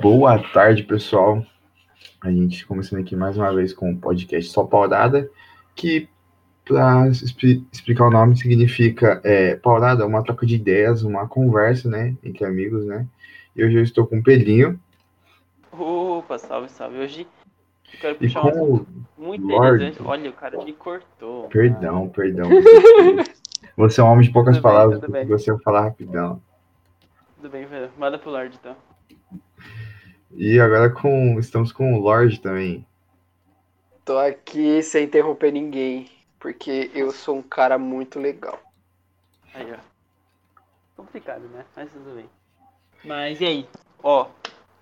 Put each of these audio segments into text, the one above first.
Boa tarde, pessoal. A gente começando aqui mais uma vez com o podcast Só Paulada, que para explicar o nome significa é, Paulada uma troca de ideias, uma conversa, né, entre amigos, né? E hoje eu estou com o Pedrinho. Opa, salve, salve. Hoje eu quero puxar com um muito interessante. Olha, o cara me cortou. Perdão, perdão. Você é um homem de poucas Tudo bem, palavras, tudo bem. você vai falar rapidão. Tudo bem, velho. Manda pro Lorde, então. E agora com estamos com o Lorde também. Tô aqui sem interromper ninguém, porque eu sou um cara muito legal. Aí, ó. Complicado, né? Mas tudo bem. Mas e aí? Ó,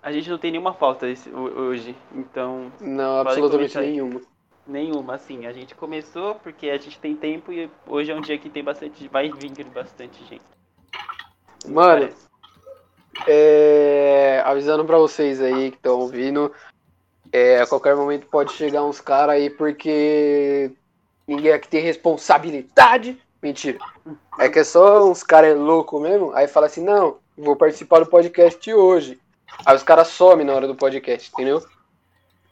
a gente não tem nenhuma falta esse, hoje, então Não, absolutamente nenhuma. Nenhuma, assim. A gente começou porque a gente tem tempo e hoje é um dia que tem bastante, vai vir bastante gente. Mano, é, avisando pra vocês aí que estão ouvindo, é, a qualquer momento pode chegar uns caras aí porque ninguém aqui tem responsabilidade. Mentira. É que é só uns caras loucos mesmo. Aí fala assim: não, vou participar do podcast hoje. Aí os caras somem na hora do podcast, entendeu?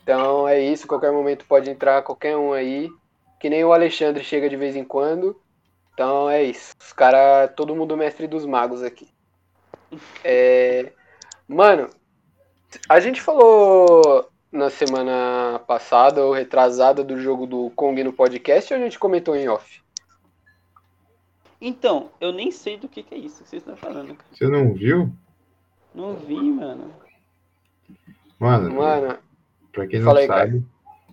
Então é isso, qualquer momento pode entrar qualquer um aí. Que nem o Alexandre chega de vez em quando. Então é isso. Os caras, todo mundo mestre dos magos aqui. É, Mano, a gente falou na semana passada ou retrasada do jogo do Kong no podcast ou a gente comentou em off? Então, eu nem sei do que, que é isso que vocês estão falando, cara. Você não viu? Não vi, mano. Mano, Mano, Pra quem não Fala aí, cara. sabe,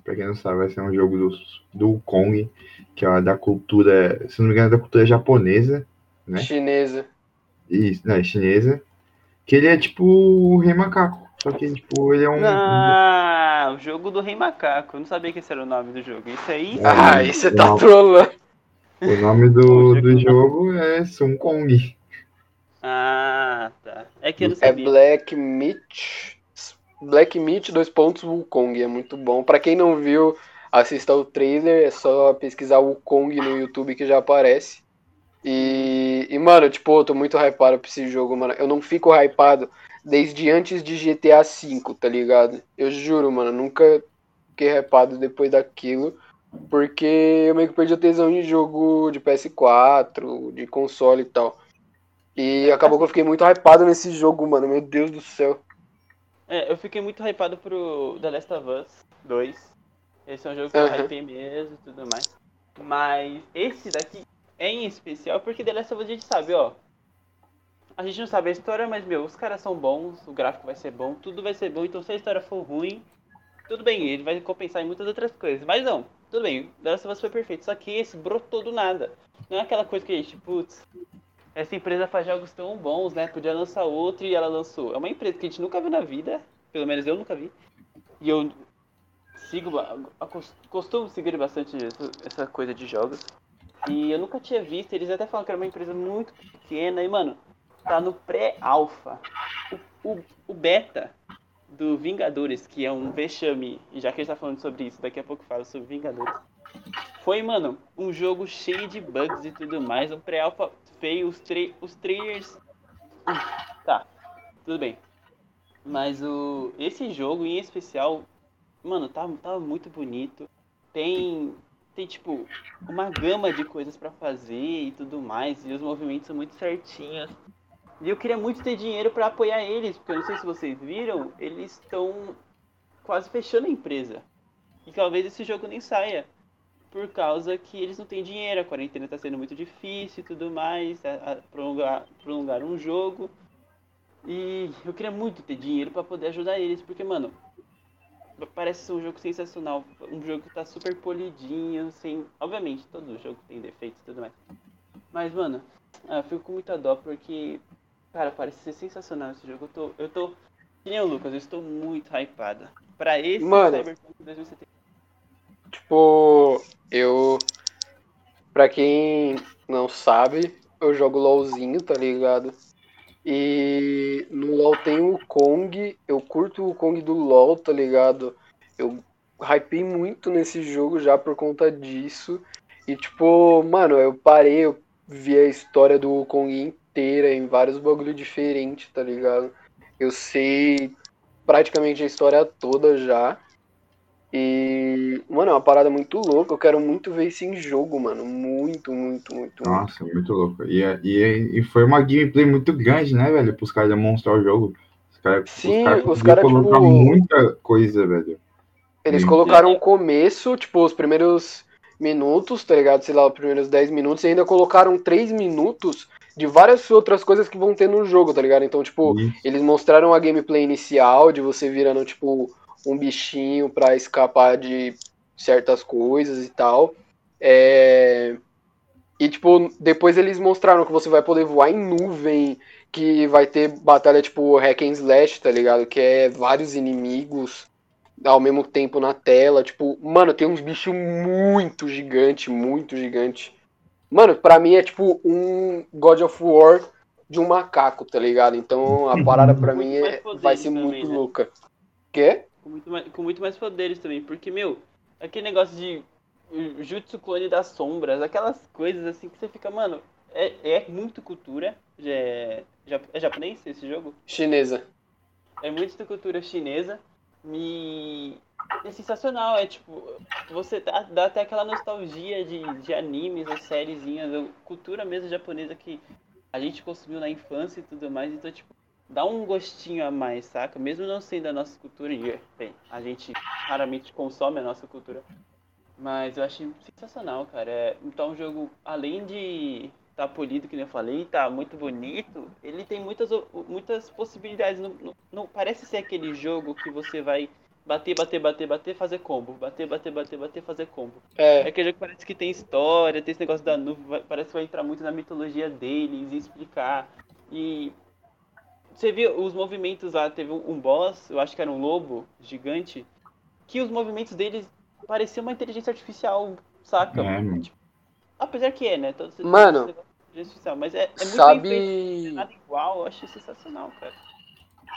pra quem não sabe, vai ser um jogo do, do Kong, que é da cultura, se não me engano, é da cultura japonesa, né? chinesa. E, não, é chinesa. Que ele é tipo o Rei Macaco. Só que, tipo, ele é um. Ah, o jogo do Rei Macaco. Eu não sabia que esse era o nome do jogo. Isso aí. Ah, Ah, aí você tá trolando. O nome do, do jogo é Sun Kong. Ah, tá. É que eu não É sabia. Black Meat. Black Meat, dois pontos, Wukong. É muito bom. Pra quem não viu, assista o trailer. É só pesquisar Wukong no YouTube que já aparece. E, e, mano, tipo, eu tô muito hypado pra esse jogo, mano. Eu não fico hypado desde antes de GTA V, tá ligado? Eu juro, mano, nunca fiquei hypado depois daquilo. Porque eu meio que perdi a tesão em jogo de PS4, de console e tal. E acabou que eu fiquei muito hypado nesse jogo, mano. Meu Deus do céu. É, eu fiquei muito hypado pro The Last of Us 2. Esse é um jogo que eu Aham. hypei mesmo e tudo mais. Mas esse daqui é em especial porque The Last of Us a gente sabe, ó. A gente não sabe a história, mas, meu, os caras são bons, o gráfico vai ser bom, tudo vai ser bom. Então, se a história for ruim, tudo bem, ele vai compensar em muitas outras coisas. Mas não, tudo bem, The Last of Us foi perfeito. Só que esse brotou do nada. Não é aquela coisa que a gente, putz, essa empresa faz jogos tão bons, né? Podia lançar outro e ela lançou. É uma empresa que a gente nunca viu na vida, pelo menos eu nunca vi. E eu sigo, costumo seguir bastante essa coisa de jogos. E eu nunca tinha visto, eles até falam que era uma empresa muito pequena. E, mano, tá no pré-alpha. O, o, o beta do Vingadores, que é um vexame, e já que a gente tá falando sobre isso, daqui a pouco eu falo sobre Vingadores. Foi, mano, um jogo cheio de bugs e tudo mais, um pré-alpha feio, os, tra os trailers. Tá, tudo bem. Mas o esse jogo em especial, mano, tá, tá muito bonito. Tem tem tipo uma gama de coisas pra fazer e tudo mais, e os movimentos são muito certinhos. E eu queria muito ter dinheiro pra apoiar eles, porque eu não sei se vocês viram, eles estão quase fechando a empresa. E talvez esse jogo nem saia. Por causa que eles não têm dinheiro, a quarentena tá sendo muito difícil e tudo mais, a, a prolongar, prolongar um jogo. E eu queria muito ter dinheiro pra poder ajudar eles, porque, mano, parece ser um jogo sensacional. Um jogo que tá super polidinho, sem. Obviamente, todo jogo tem defeitos e tudo mais. Mas, mano, eu fico com muita dó porque, cara, parece ser sensacional esse jogo. Eu tô. Eu tô. Que nem o Lucas, eu estou muito hypada. Pra esse Mano. Cyberpunk 2070. Tipo, eu. Pra quem não sabe, eu jogo LOLzinho, tá ligado? E no LOL tem o Kong, eu curto o Kong do LOL, tá ligado? Eu hypei muito nesse jogo já por conta disso. E tipo, mano, eu parei, eu vi a história do Kong inteira em vários bagulho diferentes, tá ligado? Eu sei praticamente a história toda já. E, mano, é uma parada muito louca. Eu quero muito ver isso em jogo, mano. Muito, muito, muito. Nossa, muito, muito louco. E, e, e foi uma gameplay muito grande, né, velho? Para os caras demonstrar o jogo. Os caras, Sim, os caras, cara, tipo, muita coisa, velho. Eles colocaram o começo, tipo, os primeiros minutos, tá ligado? Sei lá, os primeiros 10 minutos, e ainda colocaram 3 minutos de várias outras coisas que vão ter no jogo, tá ligado? Então, tipo, eles mostraram a gameplay inicial de você virando, tipo, um bichinho para escapar de certas coisas e tal. É... E, tipo, depois eles mostraram que você vai poder voar em nuvem, que vai ter batalha, tipo, hack and slash, tá ligado? Que é vários inimigos ao mesmo tempo na tela. Tipo, mano, tem uns bichos muito gigante, muito gigante. Mano, pra mim é tipo um God of War de um macaco, tá ligado? Então a parada pra mim é, vai ser também, muito né? louca. Quê? Com muito, mais, com muito mais poderes também, porque, meu, aquele negócio de Jutsu clone das sombras, aquelas coisas assim que você fica, mano, é, é muito cultura. É, é japonês esse jogo? Chinesa. É muito cultura chinesa. Me. É sensacional, é tipo, você dá, dá até aquela nostalgia de, de animes ou sériezinhas, cultura mesmo japonesa que a gente consumiu na infância e tudo mais, então tipo, dá um gostinho a mais, saca? Mesmo não sendo a nossa cultura, e bem, a gente raramente consome a nossa cultura. Mas eu achei sensacional, cara. É, então, um jogo, além de tá polido, que eu falei, tá muito bonito, ele tem muitas, muitas possibilidades. Não, não, parece ser aquele jogo que você vai bater, bater, bater, bater, fazer combo. Bater, bater, bater, bater, fazer combo. É. é aquele jogo que parece que tem história, tem esse negócio da nuvem, parece que vai entrar muito na mitologia deles e explicar. E você viu os movimentos lá, teve um boss, eu acho que era um lobo gigante, que os movimentos deles pareciam uma inteligência artificial, saca? É, tipo, apesar que é, né? Todo, Mano, artificial, mas é, é muito sabe... bem nada igual, eu achei sensacional, cara.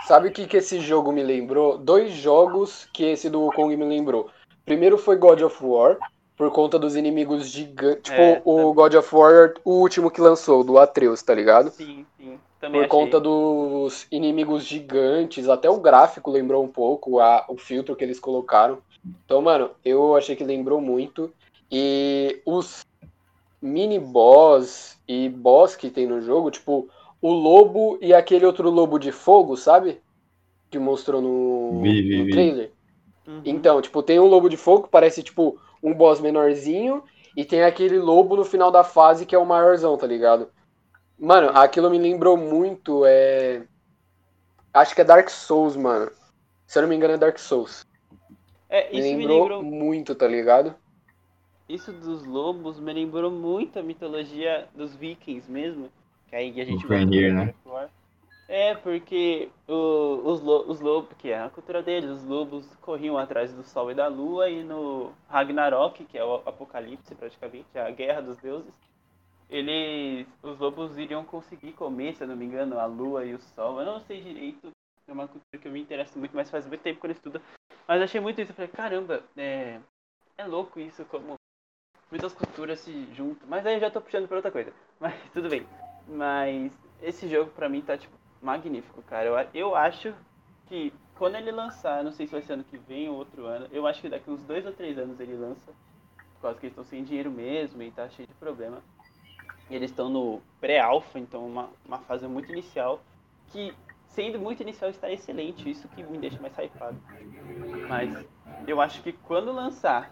Sabe o que, que esse jogo me lembrou? Dois jogos que esse do Kong me lembrou. Primeiro foi God of War, por conta dos inimigos gigantes. Tipo, é, o tá... God of War, o último que lançou, do Atreus, tá ligado? Sim, sim. Também por achei. conta dos inimigos gigantes, até o gráfico lembrou um pouco, a, o filtro que eles colocaram. Então, mano, eu achei que lembrou muito. E os mini boss e boss que tem no jogo, tipo, o lobo e aquele outro lobo de fogo, sabe? Que mostrou no, vi, vi, no trailer. Uhum. Então, tipo, tem um lobo de fogo que parece, tipo, um boss menorzinho. E tem aquele lobo no final da fase que é o maiorzão, tá ligado? Mano, aquilo me lembrou muito, é. Acho que é Dark Souls, mano. Se eu não me engano, é Dark Souls. É, isso me lembrou, me lembrou muito, tá ligado? Isso dos lobos me lembrou muito a mitologia dos vikings mesmo. Que aí a gente vai né? É, porque o, os, lo, os lobos, que é a cultura deles, os lobos corriam atrás do sol e da lua, e no Ragnarok, que é o apocalipse praticamente, a guerra dos deuses, eles, os lobos iriam conseguir comer, se eu não me engano, a lua e o sol. Eu não sei direito, é uma cultura que eu me interesso muito, mas faz muito tempo que eu estudo. Mas achei muito isso, eu falei, caramba, é, é louco isso, como muitas culturas se juntam. Mas aí eu já tô puxando pra outra coisa, mas tudo bem. Mas esse jogo pra mim tá, tipo, magnífico, cara. Eu, eu acho que quando ele lançar, não sei se vai ser ano que vem ou outro ano, eu acho que daqui uns dois ou três anos ele lança. Por causa que eles estão sem dinheiro mesmo e tá cheio de problema. Eles estão no pré-alpha, então uma, uma fase muito inicial, que sendo muito inicial está excelente, isso que me deixa mais hypado. Mas eu acho que quando lançar,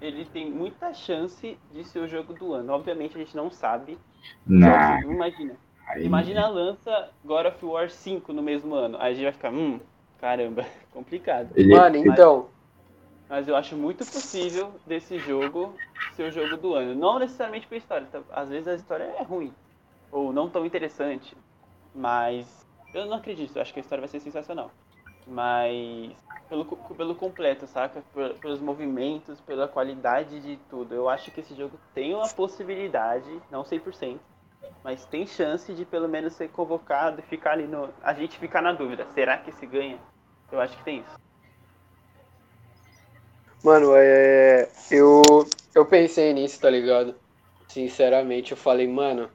ele tem muita chance de ser o jogo do ano. Obviamente a gente não sabe. Não. Imagina. Aí... Imagina lança God of War 5 no mesmo ano. Aí a gente vai ficar, hum, caramba, complicado. Ele... Mano, então, mas eu acho muito possível desse jogo ser o jogo do ano. Não necessariamente pela história. Tá? Às vezes a história é ruim. Ou não tão interessante. Mas eu não acredito. Eu acho que a história vai ser sensacional. Mas pelo, pelo completo, saca? Pelos movimentos, pela qualidade de tudo. Eu acho que esse jogo tem uma possibilidade, não 100%, mas tem chance de pelo menos ser convocado e ficar ali no. A gente ficar na dúvida: será que se ganha? Eu acho que tem isso. Mano, é. Eu, eu pensei nisso, tá ligado? sinceramente, eu falei, mano,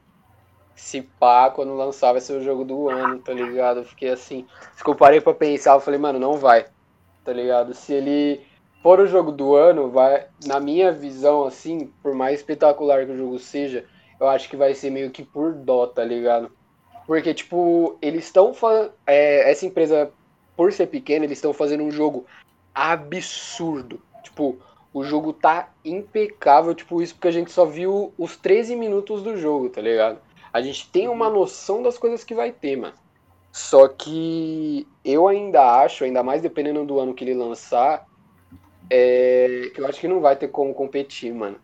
se pá, quando lançar vai ser o jogo do ano, tá ligado? Eu fiquei assim, se eu parei pra pensar, eu falei, mano, não vai, tá ligado? Se ele for o jogo do ano, vai, na minha visão, assim, por mais espetacular que o jogo seja, eu acho que vai ser meio que por dó, tá ligado? Porque, tipo, eles estão é, essa empresa, por ser pequena, eles estão fazendo um jogo absurdo. Tipo, o jogo tá impecável, tipo, isso porque a gente só viu os 13 minutos do jogo, tá ligado? A gente tem uma noção das coisas que vai ter, mano. Só que eu ainda acho, ainda mais dependendo do ano que ele lançar, é, que eu acho que não vai ter como competir, mano.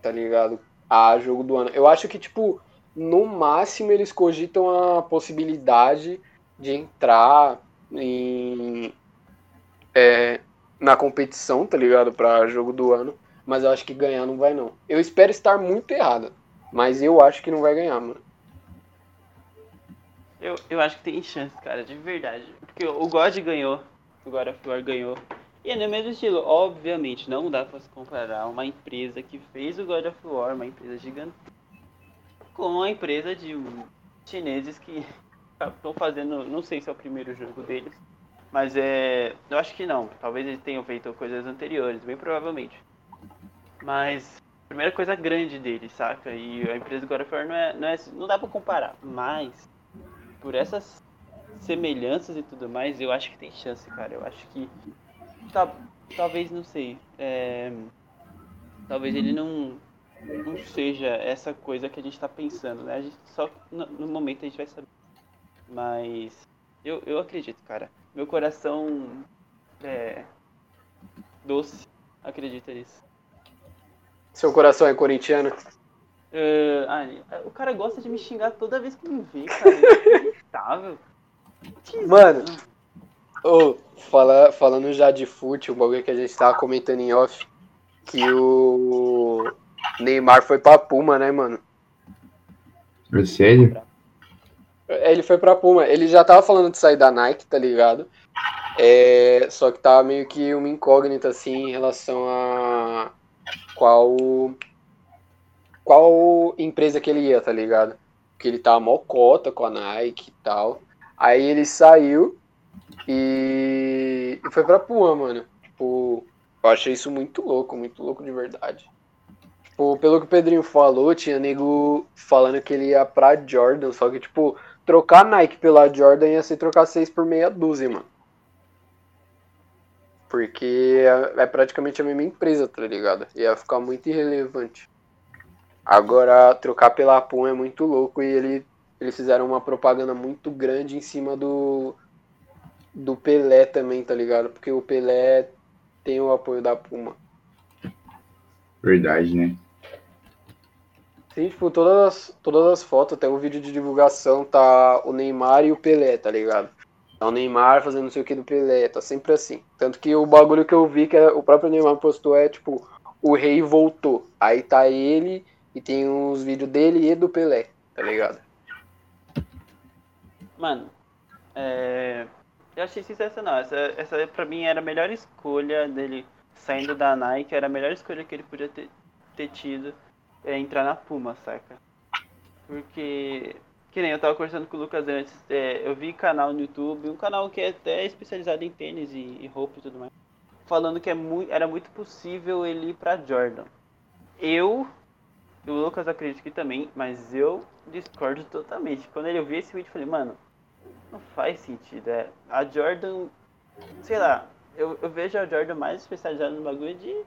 Tá ligado? A jogo do ano. Eu acho que, tipo, no máximo eles cogitam a possibilidade de entrar em, é, na competição, tá ligado? Pra jogo do ano. Mas eu acho que ganhar não vai, não. Eu espero estar muito errado. Mas eu acho que não vai ganhar, mano. Eu, eu acho que tem chance, cara, de verdade. Porque o God ganhou. O God of War ganhou. E é no mesmo estilo. Obviamente, não dá pra se comparar uma empresa que fez o God of War, uma empresa gigante, com a empresa de chineses que estão fazendo. Não sei se é o primeiro jogo deles mas é. Eu acho que não. Talvez eles tenham feito coisas anteriores, bem provavelmente. Mas. Primeira coisa grande deles, saca? E a empresa do God of War não é, não é. Não dá pra comparar. Mas. Por essas semelhanças e tudo mais, eu acho que tem chance, cara. Eu acho que. Tá, talvez, não sei. É, talvez ele não. Não seja essa coisa que a gente tá pensando, né? A gente só no, no momento a gente vai saber. Mas. Eu, eu acredito, cara meu coração é doce, acredita nisso. Seu coração é corintiano? Uh, ah, o cara gosta de me xingar toda vez que me vê, cara. É inacreditável. Mano, oh, fala, falando já de fute, o bagulho que a gente tava comentando em off, que o Neymar foi pra Puma, né, mano? É sério? Ele foi pra Puma. Ele já tava falando de sair da Nike, tá ligado? É, só que tava meio que uma incógnita, assim, em relação a qual qual empresa que ele ia, tá ligado? Porque ele tava mó cota com a Nike e tal. Aí ele saiu e, e foi pra Puma, mano. Tipo, eu achei isso muito louco, muito louco de verdade. Tipo, pelo que o Pedrinho falou, tinha nego falando que ele ia pra Jordan, só que, tipo, trocar Nike pela Jordan ia ser trocar seis por meia dúzia, mano. Porque é, é praticamente a mesma empresa, tá ligado? Ia ficar muito irrelevante. Agora, trocar pela Puma é muito louco e ele, eles fizeram uma propaganda muito grande em cima do, do Pelé também, tá ligado? Porque o Pelé tem o apoio da Puma. Verdade, né? Sim, tipo, todas as, todas as fotos, até o vídeo de divulgação, tá o Neymar e o Pelé, tá ligado? Tá o Neymar fazendo não sei o que do Pelé, tá sempre assim. Tanto que o bagulho que eu vi que o próprio Neymar postou é, tipo, o rei voltou. Aí tá ele e tem uns vídeos dele e do Pelé, tá ligado? Mano, é... eu achei sensacional. Essa, essa pra mim era a melhor escolha dele saindo da Nike, era a melhor escolha que ele podia ter, ter tido é entrar na Puma, saca? Porque, que nem eu tava conversando com o Lucas antes, é, eu vi canal no YouTube, um canal que é até especializado em tênis e, e roupa e tudo mais, falando que é muito, era muito possível ele ir pra Jordan. Eu, o Lucas acredito que também, mas eu discordo totalmente. Quando ele viu esse vídeo, eu falei, mano, não faz sentido. É, a Jordan, sei lá, eu, eu vejo a Jordan mais especializada no bagulho de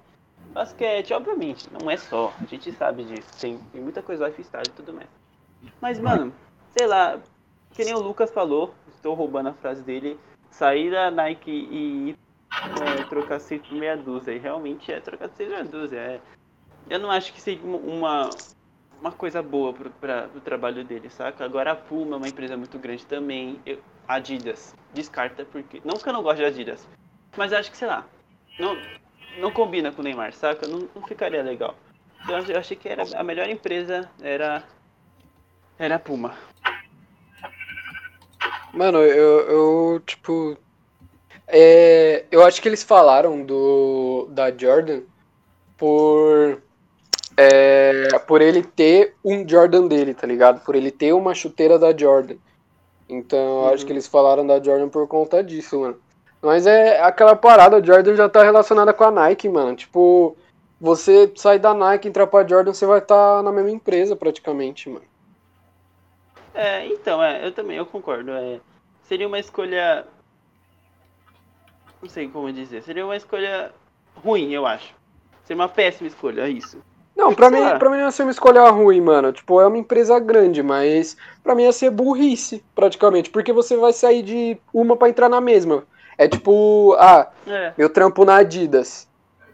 Basquete, obviamente, não é só. A gente sabe disso. Tem, tem muita coisa lifestyle e tudo mais. Mas, mano, sei lá, que nem o Lucas falou, estou roubando a frase dele, sair da Nike e é, trocar seis por meia dúzia. E realmente é trocar seis por meia dúzia. É. Eu não acho que seja uma, uma coisa boa pra, pro trabalho dele, saca? Agora a Puma é uma empresa muito grande também. Eu, Adidas, descarta porque. Não que eu não gosto de Adidas, mas acho que, sei lá, não, não combina com o Neymar, saca? Não, não ficaria legal. Então eu achei que era a melhor empresa era era a Puma. Mano, eu, eu tipo é, eu acho que eles falaram do da Jordan por é, por ele ter um Jordan dele, tá ligado? Por ele ter uma chuteira da Jordan. Então, eu Uhum. acho que eles falaram da Jordan por conta disso, mano. Mas é aquela parada, a Jordan já tá relacionada com a Nike, mano. Tipo, você sair da Nike e entrar pra Jordan, você vai estar na mesma empresa praticamente, mano. É, então, é, eu também, eu concordo. É, seria uma escolha. Não sei como dizer. Seria uma escolha ruim, eu acho. Seria uma péssima escolha, é isso. Não, pra mim, lá. pra mim não ia ser uma escolha ruim, mano. Tipo, é uma empresa grande, mas pra mim ia ser burrice, praticamente. Porque você vai sair de uma pra entrar na mesma. É tipo, ah, É, meu trampo na Adidas.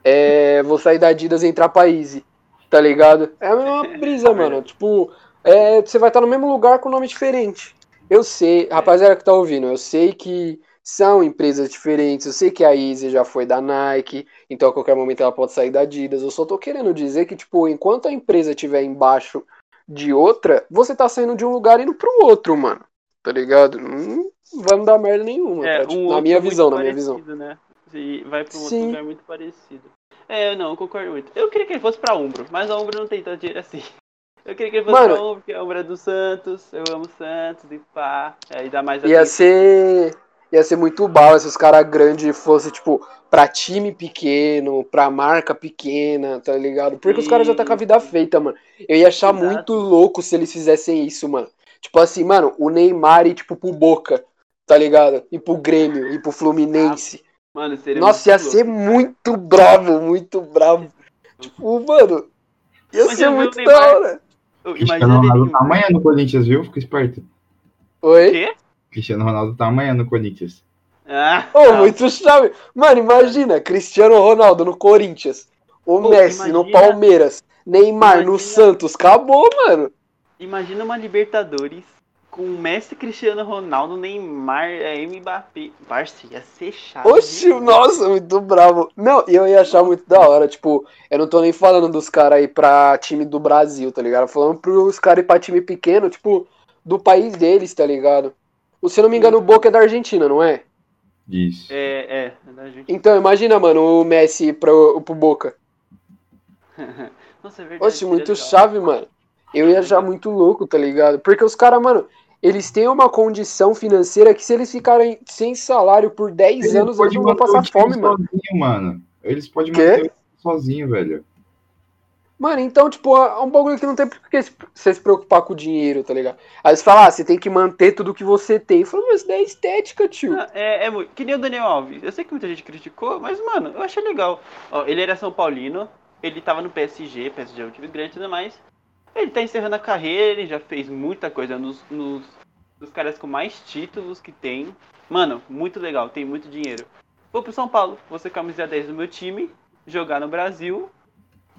É, vou sair da Adidas e entrar pra Easy. Tá ligado? É a mesma brisa, mano. Tipo, é, você vai estar no mesmo lugar com nome diferente. Eu sei, rapaziada que tá ouvindo, eu sei que são empresas diferentes. Eu sei que a Easy já foi da Nike, então a qualquer momento ela pode sair da Adidas. Eu só tô querendo dizer que, tipo, enquanto a empresa estiver embaixo de outra, você tá saindo de um lugar e indo pro outro, mano. Tá ligado? Não vai me dar merda nenhuma. é, pra- um na outro minha muito visão, na minha visão. Né? E vai pra um outro Sim. lugar muito parecido. É, eu não, eu concordo muito. Eu queria que ele fosse pra Umbro, mas a Umbro não tem tanto dinheiro assim. Eu queria que ele fosse Mano. pra Umbro, porque a Umbro é do Santos, eu amo Santos e pá. Aí dá mais Ia ser. Ia ser muito bala se os caras grandes fossem, tipo, pra time pequeno, pra marca pequena, tá ligado? Porque os caras já tá com a vida feita, mano. Eu ia achar Exato. muito louco se eles fizessem isso, mano. Tipo assim, mano, o Neymar ir, tipo, pro Boca, tá ligado? E pro Grêmio, e pro Fluminense. Mano, seria Nossa, muito ia louco. ser muito bravo, muito bravo. Tipo, mano, ia Mas ser muito da hora. Cristiano Imagina Ronaldo ele. tá amanhã no Corinthians, viu? Fica esperto. Oi? Quê? Cristiano Ronaldo tá amanhã no Corinthians. Ah, Ô, tá. muito chave. Mano, imagina, Cristiano Ronaldo no Corinthians, o Pô, Messi no imagina- Palmeiras, Neymar no imagina- Santos, acabou, mano. Imagina uma Libertadores com Messi, Cristiano Ronaldo, Neymar, é, Mbappé. Parça, ia ser chato. Oxi, nossa, muito bravo. Não, e eu ia achar muito da hora, tipo, eu não tô nem falando dos caras aí pra time do Brasil, tá ligado? Falando pros caras ir pra time pequeno, tipo, do país deles, tá ligado? Se eu não me engano, o Boca é da Argentina, não é? Isso. É, é, é da gente. Então, imagina, mano, o Messi ir pro, pro Boca. Nossa, é verdade. Oxe, seria muito chave, mano. Eu ia achar muito louco, tá ligado? Porque os caras, mano, eles têm uma condição financeira que se eles ficarem sem salário por 10 anos, eles não vão passar fome, mano. sozinho, mano. Eles podem Quê? manter sozinho, velho. Mano, então, tipo, é um bagulho que não tem por que você se preocupar com o dinheiro, tá ligado? Aí você fala, ah, você tem que manter tudo que você tem. Eu falo, mas isso daí é estética, tio. Ah, É, é muito. Que nem o Daniel Alves. Eu sei que muita gente criticou, mas, mano, eu achei legal. Ó, ele era São Paulino, ele tava no PSG, PSG é um time grande e tudo mais. Ele tá encerrando a carreira, ele já fez muita coisa nos, nos, nos caras com mais títulos que tem. Mano, muito legal, tem muito dinheiro. Vou pro São Paulo, vou ser camisa 10 do meu time, jogar no Brasil.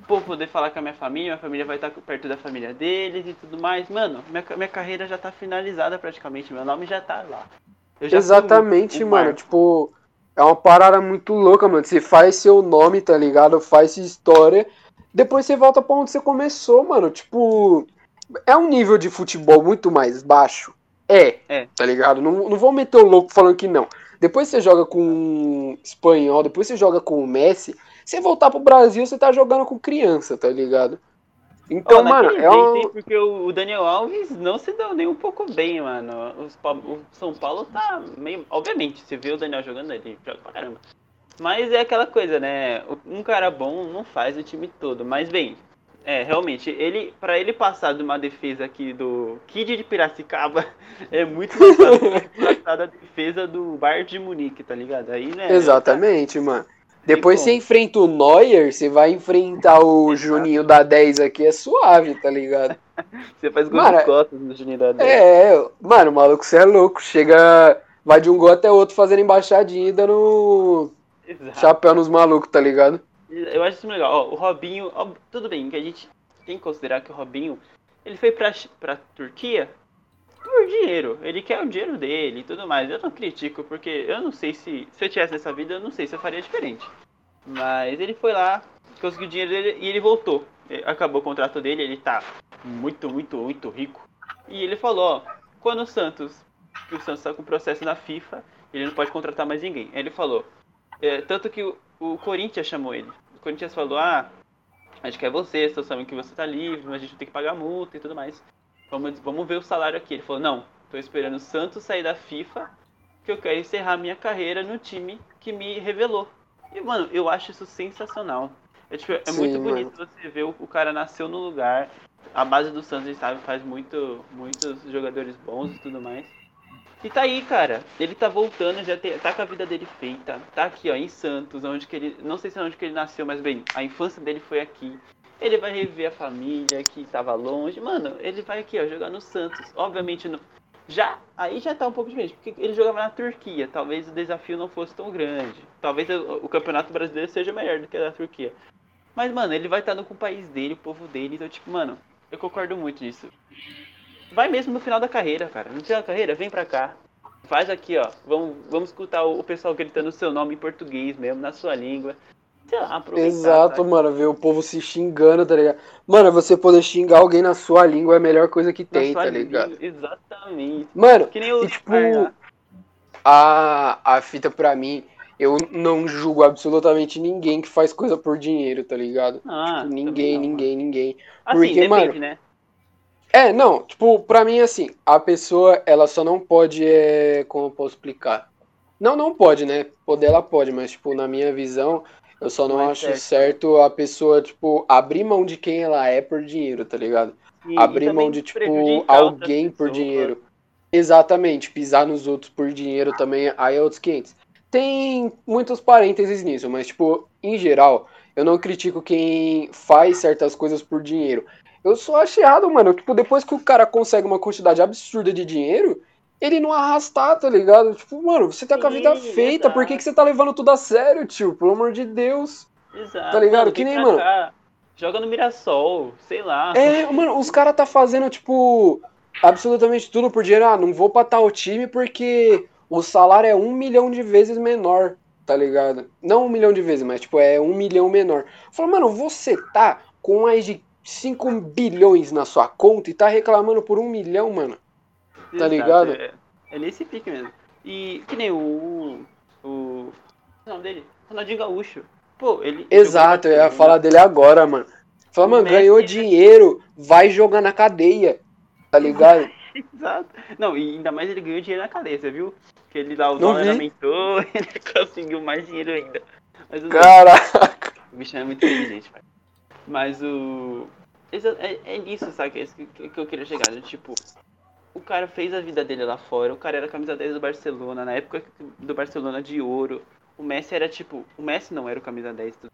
Vou poder falar com a minha família, minha família vai estar perto da família deles e tudo mais. Mano, minha, minha carreira já tá finalizada praticamente, meu nome já tá lá. Já Exatamente, um- um mano. marco. Tipo, é uma parada muito louca, mano. Você faz seu nome, tá ligado? Faz sua história. Depois você volta pra onde você começou, mano. Tipo, é um nível de futebol muito mais baixo. É, É. tá ligado? Não, não vou meter o louco falando que não. Depois você joga com um espanhol, depois você joga com o Messi. Você voltar pro Brasil, você tá jogando com criança, tá ligado? Então, Ó, mano, é um. porque o o Daniel Alves não se deu nem um pouco bem, mano. Os o São Paulo tá meio. Obviamente, você vê o Daniel jogando, ele joga pra caramba. Mas é aquela coisa, né? Um cara bom não faz o time todo. Mas bem, é, realmente, ele para ele passar de uma defesa aqui do Kid de Piracicaba é muito mais fácil da defesa do Bayern de Munique, tá ligado? Aí, né? Exatamente, mano. Depois você enfrenta o Neuer, você vai enfrentar o Exato. Juninho da 10 aqui, é suave, tá ligado? Você faz gol Mano, de costas no Junidade. É, mano, maluco, você é louco. Chega, vai de um gol até outro fazendo embaixadinha e dando Exato. chapéu nos malucos, tá ligado? Eu acho isso legal. Ó, o Robinho, ó, tudo bem que a gente tem que considerar que o Robinho, ele foi pra, pra Turquia por dinheiro. Ele quer o dinheiro dele e tudo mais. Eu não critico, porque eu não sei se, se eu tivesse essa vida, eu não sei se eu faria diferente. Mas ele foi lá, conseguiu o dinheiro dele e ele voltou. Acabou o contrato dele, ele tá muito, muito, muito rico. E ele falou, ó, quando o Santos, que o Santos tá com processo na FIFA, ele não pode contratar mais ninguém. Aí ele falou, é, tanto que o, o Corinthians chamou ele. O Corinthians falou, ah, a gente quer você, estou sabendo que você tá livre, mas a gente tem que pagar multa e tudo mais. Vamos, vamos ver o salário aqui. Ele falou, não, tô esperando o Santos sair da FIFA, que eu quero encerrar minha carreira no time que me revelou. E, mano, eu acho isso sensacional. É, tipo, é Sim, muito mano. bonito você ver o, o cara nasceu no lugar. A base do Santos, a gente sabe, faz muito, muitos jogadores bons e tudo mais. E tá aí, cara. Ele tá voltando, já tem, tá com a vida dele feita. Tá aqui, ó, em Santos, onde que ele. Não sei se é onde que ele nasceu, mas bem, a infância dele foi aqui. Ele vai rever a família que tava longe. Mano, ele vai aqui, ó, jogar no Santos. Obviamente, no, já aí já tá um pouco diferente, porque ele jogava na Turquia. Talvez o desafio não fosse tão grande. Talvez o, campeonato brasileiro seja melhor do que o da Turquia. Mas, mano, ele vai estar no com o país dele, o povo dele. Então, tipo, mano, eu concordo muito nisso. Vai mesmo no final da carreira, cara. No final da carreira, vem pra cá. Faz aqui, ó. Vamos, vamos escutar o, pessoal gritando o seu nome em português mesmo, na sua língua. Sei lá, aproveitar. Exato, sabe? mano, ver o povo se xingando, tá ligado? Mano, você poder xingar alguém na sua língua é a melhor coisa que Na tem, tá língua, ligado? Exatamente. Mano, Que nem o E, tipo, lá. a, a fita pra mim, eu não julgo absolutamente ninguém que faz coisa por dinheiro, tá ligado? Ah, Tipo, ninguém, não, ninguém, ninguém. Assim, Porque, depende, mano, né? É, não, tipo, pra mim, assim, a pessoa, ela só não pode, é, como eu posso explicar? Não, não pode, né? Poder ela pode, mas, tipo, na minha visão, eu só não Não é acho certo. certo a pessoa, tipo, abrir mão de quem ela é por dinheiro, tá ligado? E- e abrir também mão de, tipo, alguém por dinheiro. Exatamente, pisar nos outros por dinheiro também, aí é outros 500. Tem muitos parênteses nisso, mas, tipo, em geral, eu não critico quem faz certas coisas por dinheiro. Eu só acho errado, mano. Tipo, depois que o cara consegue uma quantidade absurda de dinheiro, ele não arrastar, tá ligado? Tipo, mano, você tá com a vida Sim, feita, por que, que você tá levando tudo a sério, tio? Pelo amor de Deus. Exato. Tá ligado? Mano, Que nem, mano. cá, joga no Mirassol, sei lá. É, mano, os caras tá fazendo, tipo, absolutamente tudo por dinheiro. Ah, não vou pra tal time porque o salário é um milhão de vezes menor, tá ligado? Não um milhão de vezes, mas, tipo, é um milhão menor. Fala, mano, você tá com mais de 5 bilhões na sua conta e tá reclamando por um milhão, mano. tá Exato, ligado? É, é nesse pique mesmo. E que nem o. O. Qual é o nome dele? Ronaldinho Gaúcho. Pô, ele. Exato, eu ia no falar dele agora, mano. Fala, O mano, ganhou né? dinheiro, vai jogar na cadeia, tá ligado? Exato. Não, e ainda mais ele ganhou dinheiro na cadeia, você viu? Que ele lá, o Não dólar vi. aumentou, ele conseguiu mais dinheiro ainda. Mas o, Caraca. o bicho é muito inteligente, pai. Mas o. É, é nisso, sabe? É isso que, que eu queria chegar. né? Tipo, o cara fez a vida dele lá fora, o cara era camisa 10 do Barcelona, na época do Barcelona de ouro. O Messi era tipo. O Messi não era o camisa 10 do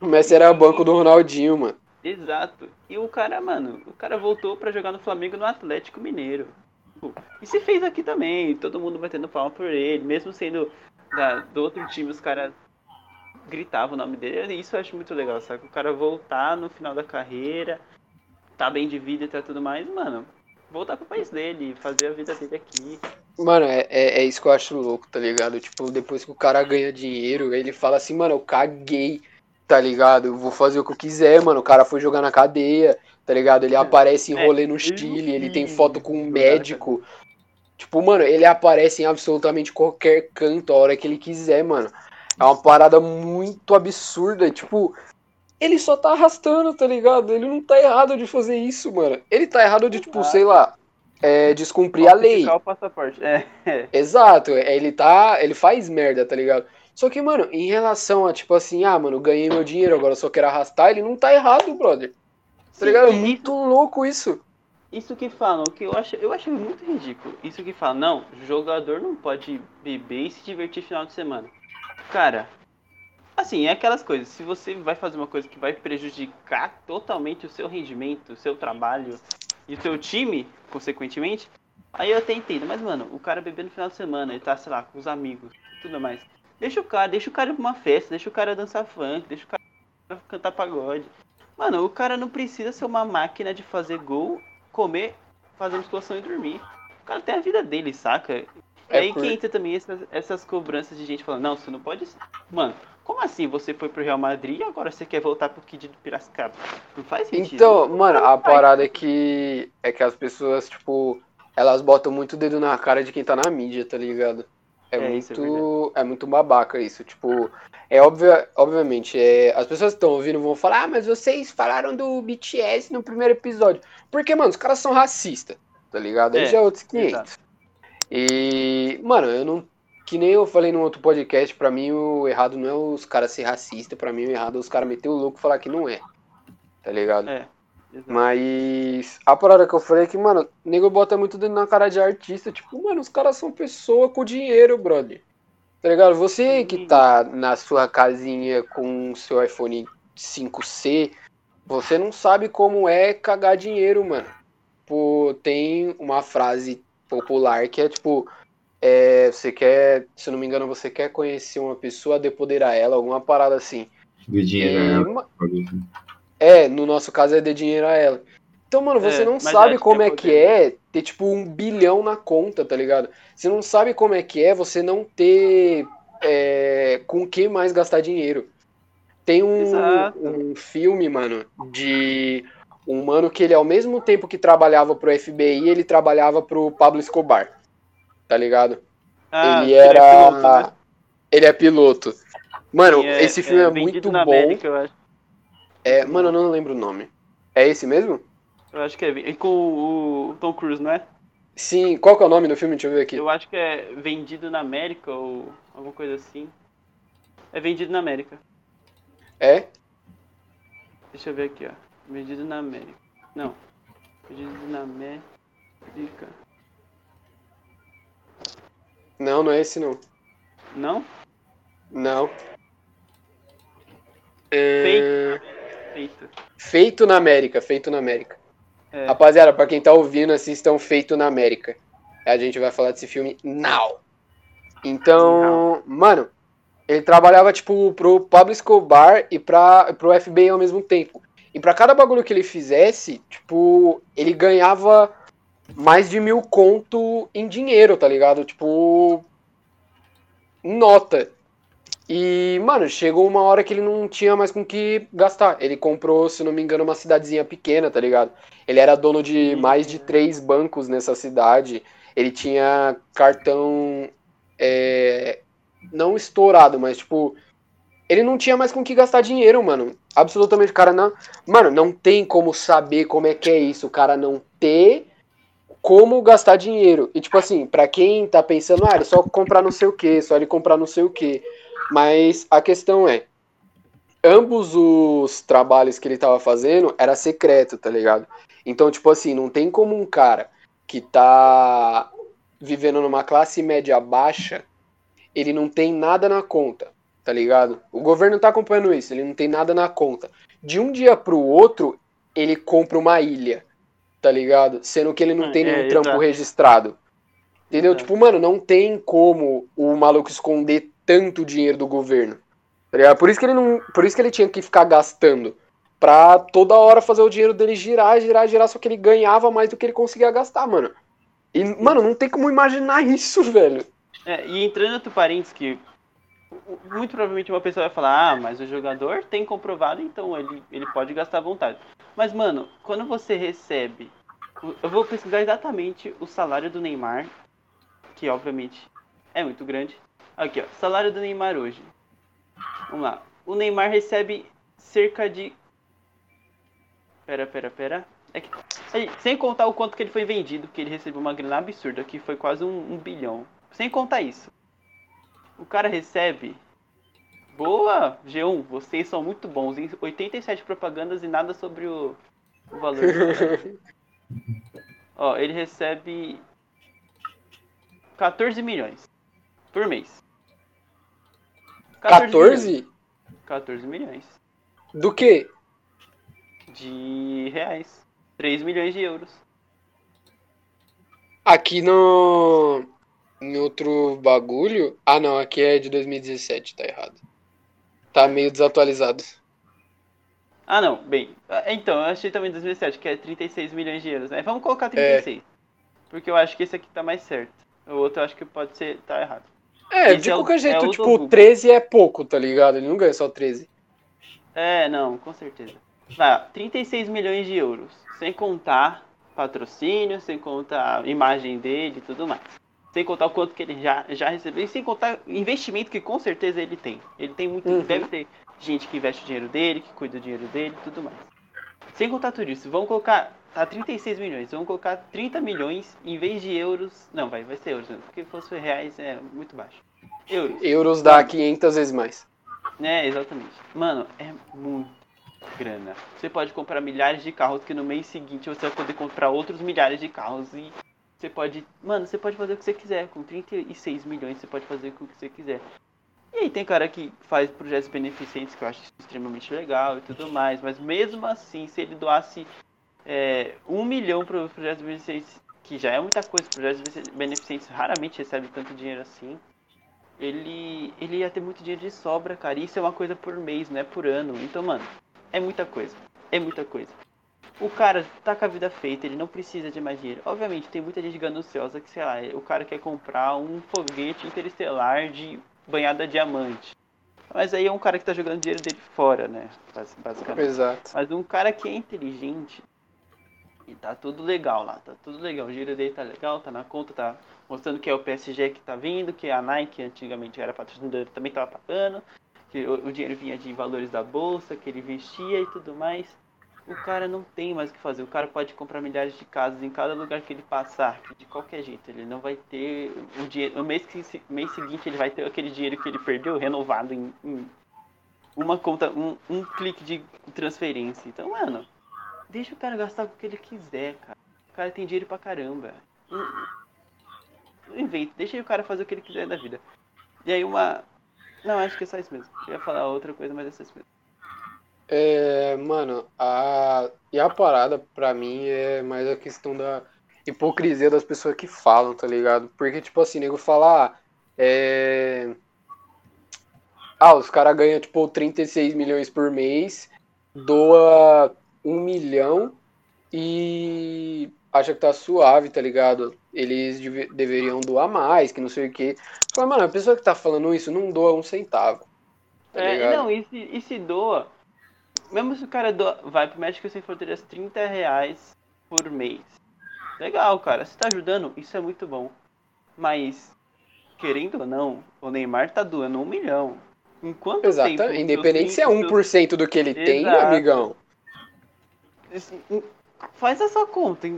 O Messi era banco do Ronaldinho, mano. Exato. E o cara, mano, o cara voltou pra jogar no Flamengo no Atlético Mineiro. Tipo, E se fez aqui também, todo mundo batendo palma por ele, mesmo sendo da, do outro time, os caras gritavam o nome dele. Isso eu acho muito legal, sabe? O cara voltar no final da carreira, tá bem de vida e tá tudo mais, mano, voltar pro país dele, fazer a vida dele aqui. Mano, é, é, é isso que eu acho louco, tá ligado? Tipo, depois que o cara ganha dinheiro, ele fala assim, mano, eu caguei, tá ligado? Eu vou fazer o que eu quiser, mano. O cara foi jogar na cadeia, tá ligado? Ele aparece em É, rolê no Chile, ele tem foto com um médico. Tipo, mano, ele aparece em absolutamente qualquer canto a hora que ele quiser, mano. É uma parada muito absurda. Tipo, ele só tá arrastando, tá ligado? Ele não tá errado de fazer isso, mano. Ele tá errado de, tipo, Exato. sei lá, é, descumprir a lei. O passaporte. É, é. Exato, é, ele tá. Ele faz merda, tá ligado? Só que, mano, em relação a, tipo assim, ah, mano, ganhei meu dinheiro, agora só quero arrastar, ele não tá errado, brother. Tá ligado? É muito louco isso. Isso que falam, que eu acho, eu acho muito ridículo. Isso que falam, não, jogador não pode beber e se divertir final de semana. Cara, assim, é aquelas coisas. Se você vai fazer uma coisa que vai prejudicar totalmente o seu rendimento, o seu trabalho e o seu time, consequentemente, aí eu até entendo. Mas, mano, o cara beber no final de semana, ele tá, sei lá, com os amigos tudo mais. Deixa o cara, deixa o cara ir pra uma festa, deixa o cara dançar funk, deixa o cara cantar pagode. Mano, o cara não precisa ser uma máquina de fazer gol, comer, fazer musculação e dormir. O cara tem a vida dele, saca? É aí por- que entra também essas, essas cobranças de gente falando, não, você não pode. Mano, como assim você foi pro Real Madrid e agora você quer voltar pro Kid do Piracicaba? Não faz sentido. Então, mano, a parada é que. É que as pessoas, tipo, elas botam muito o dedo na cara de quem tá na mídia, tá ligado? É, É, é muito, é, muito babaca isso. Tipo, é óbvio, obviamente, é, as pessoas que estão ouvindo vão falar, ah, mas vocês falaram do BTS no primeiro episódio. Porque, mano, os caras são racistas, tá ligado? Aí É, já é outros 500. exato. E, mano, eu não. Que nem eu falei no outro podcast, pra mim o errado não é os caras ser racistas, pra mim o errado é os caras meter o louco e falar que não é. Tá ligado? É. Mas a parada que eu falei é que, mano, o nego bota muito dentro na cara de artista. Tipo, mano, os caras são pessoa com dinheiro, brother. Tá ligado? Você que Sim. tá na sua casinha com o seu iPhone 5C, você não sabe como é cagar dinheiro, mano. Pô, tem uma frase popular que é tipo. é, você quer, se eu não me engano, você quer conhecer uma pessoa, depoderar ela, alguma parada assim. Do dinheiro, E, né? ma- é, no nosso caso é de dinheiro a ela. Então, mano, você É, não mas sabe como é é que é ter, tipo, um bilhão na conta, tá ligado? Você não sabe como é que é você não ter é, com o que mais gastar dinheiro. Tem um, um filme, mano, de um mano que ele, ao mesmo tempo que trabalhava pro FBI, ele trabalhava pro Pablo Escobar, tá ligado? Ah, ele era. piloto, né? Ele é piloto. Mano, é- esse filme é, vendido muito bom. América, eu acho. É, mano, eu não lembro o nome. É esse mesmo? Eu acho que é. E com o, o Tom Cruise, não é? Sim, qual que é o nome do filme? Deixa eu ver aqui. Eu acho que é vendido na América ou alguma coisa assim. É vendido na América. É? Deixa eu ver aqui, ó. Vendido na América. Não. Vendido na América. Não, não é esse não. Não? Não. É... Feito. Feito na América, feito na América. É. Rapaziada, pra quem tá ouvindo, assistam Feito na América. A gente vai falar desse filme now. Então, mano, ele trabalhava, tipo, pro Pablo Escobar e pra, pro FBI ao mesmo tempo. E pra cada bagulho que ele fizesse, tipo, ele ganhava mais de mil conto em dinheiro, tá ligado? Tipo, nota. E, mano, chegou uma hora que ele não tinha mais com que gastar. Ele comprou, se não me engano, uma cidadezinha pequena, tá ligado? Ele era dono de mais de três bancos nessa cidade. Ele tinha cartão. é, não estourado, mas tipo. Ele não tinha mais com que gastar dinheiro, mano. Absolutamente, o cara não. Mano, não tem como saber como é que é isso. O cara não ter como gastar dinheiro. E tipo assim, pra quem tá pensando, ah, ele só comprar não sei o que, só ele comprar não sei o que. Mas a questão é, ambos os trabalhos que ele tava fazendo era secreto, tá ligado? Então, tipo assim, não tem como um cara que tá vivendo numa classe média baixa, ele não tem nada na conta, tá ligado? O governo tá acompanhando isso, ele não tem nada na conta. De um dia pro outro, ele compra uma ilha, tá ligado? Sendo que ele não Ah, tem é, nenhum trampo exato. registrado. Entendeu? Exato. Tipo, mano, não tem como o maluco esconder tanto dinheiro do governo. Tá ligado? Por isso que ele não. Por isso que ele tinha que ficar gastando. Pra toda hora fazer o dinheiro dele girar, girar, girar, só que ele ganhava mais do que ele conseguia gastar, mano. E, mano, não tem como imaginar isso, velho. É, e entrando outro parênteses que muito provavelmente uma pessoa vai falar, ah, mas o jogador tem comprovado, então ele, ele pode gastar à vontade. Mas, mano, quando você recebe. Eu vou pesquisar exatamente o salário do Neymar, que obviamente é muito grande. Aqui, ó, salário do Neymar hoje. Vamos lá. O Neymar recebe cerca de. Pera, pera, pera. É que... Sem contar o quanto que ele foi vendido, que ele recebeu uma grana absurda, que foi quase um, um bilhão. Sem contar isso. O cara recebe. Boa, G1, vocês são muito bons. Em 87 propagandas e nada sobre o, o valor. Ó, ele recebe 14 milhões por mês. 14 milhões. 14? 14 milhões Do quê? de reais. 3 milhões de euros. Aqui no. Em outro bagulho. Ah, não, aqui é de 2017, tá errado. Tá meio desatualizado. Ah, não, bem. ah, Então, eu achei também 2007, que é 36 milhões de euros, né? Vamos colocar 36. Porque eu acho que esse aqui tá mais certo. O outro eu acho que pode ser. tá errado. É, Esse de é qualquer é jeito, do tipo, Google. 13 é pouco, tá ligado? Ele não ganha só 13. É, não, com certeza. Vai, 36 milhões de euros. Sem contar patrocínio, sem contar imagem dele e tudo mais. Sem contar o quanto que ele já, já recebeu. E sem contar o investimento que com certeza ele tem. Ele tem muito. Uhum. Deve ter gente que investe o dinheiro dele, que cuida do dinheiro dele e tudo mais. Sem contar tudo isso, vamos colocar. Tá 36 milhões. Vamos colocar 30 milhões em vez de euros. Não, vai, vai ser euros, né? porque se fosse reais é muito baixo. Euros. Euros dá 500 vezes mais. É, exatamente. Mano, é muito grana. Você pode comprar milhares de carros que no mês seguinte você vai poder comprar outros milhares de carros e você pode. Mano, você pode fazer o que você quiser. Com 36 milhões você pode fazer o que você quiser. E aí tem cara que faz projetos beneficentes que eu acho extremamente legal e tudo mais. Mas mesmo assim, se ele doasse é, um milhão para os projetos beneficentes, que já é muita coisa, projetos beneficentes raramente recebem tanto dinheiro assim ele, ele ia ter muito dinheiro de sobra, cara. E isso é uma coisa por mês, não é por ano. Então, mano, é muita coisa. É muita coisa. O cara tá com a vida feita, ele não precisa de mais dinheiro. Obviamente, tem muita gente gananciosa que, sei lá, o cara quer comprar um foguete interestelar de banhada diamante. Mas aí é um cara que tá jogando dinheiro dele fora, né? Basicamente. Exato. Mas um cara que é inteligente, e tá tudo legal lá, tá tudo legal. O giro dele tá legal, tá na conta, tá mostrando que é o PSG que tá vindo, que a Nike antigamente era patrocinadora, também tava pagando, que o, o, dinheiro vinha de valores da bolsa, que ele investia e tudo mais. O cara não tem mais o que fazer. O cara pode comprar milhares de casas em cada lugar que ele passar, de qualquer jeito. Ele não vai ter o dinheiro. No mês, que, mês seguinte ele vai ter aquele dinheiro que ele perdeu renovado em, em uma conta, um, um clique de transferência. Então, mano, Deixa o cara gastar o que ele quiser, cara. O cara tem dinheiro pra caramba. Não inventa, deixa o cara fazer o que ele quiser da vida. E aí uma. Não, acho que é só isso mesmo. Eu ia falar outra coisa, mas é só isso mesmo. É, mano, a. E a parada pra mim é mais a questão da hipocrisia das pessoas que falam, tá ligado? Porque, tipo assim, nego fala, ah, é. Ah, os caras ganham, tipo, 36 milhões por mês, doa um milhão e acha que tá suave, tá ligado? Eles deve, deveriam doar mais, que não sei o que. Fala, mano, a pessoa que tá falando isso não doa um centavo. Tá é, não, e se, e se doa, mesmo se o cara doa, vai pro Médico Sem Fronteiras 30 reais por mês. Legal, cara, você tá ajudando, isso é muito bom. Mas, querendo ou não, o Neymar tá doando um milhão. Enquanto Exato, tempo, independente se é 1% do que ele Exato. tem, amigão. Faz essa conta.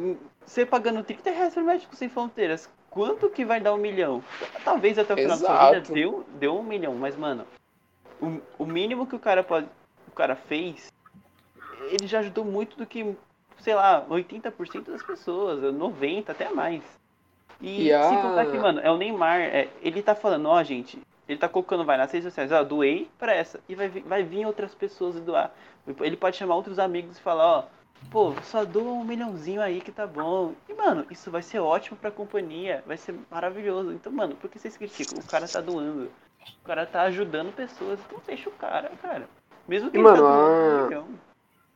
Você pagando 30 reais pro Médico Sem Fronteiras, quanto que vai dar um milhão? Talvez até o final Exato. da sua vida deu, deu um milhão, mas, mano, o, o mínimo que o cara pode. O cara fez, ele já ajudou muito do que, sei lá, 80% das pessoas, 90% até mais. E, a... se contar que, mano, é o Neymar, é, ele tá falando, ó, gente, ele tá colocando, vai nas redes sociais, ó, doei pra essa. E vai, vai vir outras pessoas e doar. Ele pode chamar outros amigos e falar, ó, Pô, só doa um milhãozinho aí que tá bom. E, mano, isso vai ser ótimo pra companhia. Vai ser maravilhoso. Então, mano, por que vocês criticam? O cara tá doando. O cara tá ajudando pessoas. Então deixa o cara, cara. Mesmo que e, mano, tá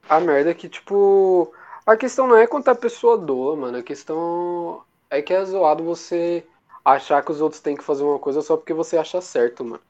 a... a merda é que, tipo. A questão não é quanto a pessoa doa, mano. A questão é que é zoado você achar que os outros têm que fazer uma coisa só porque você acha certo, mano.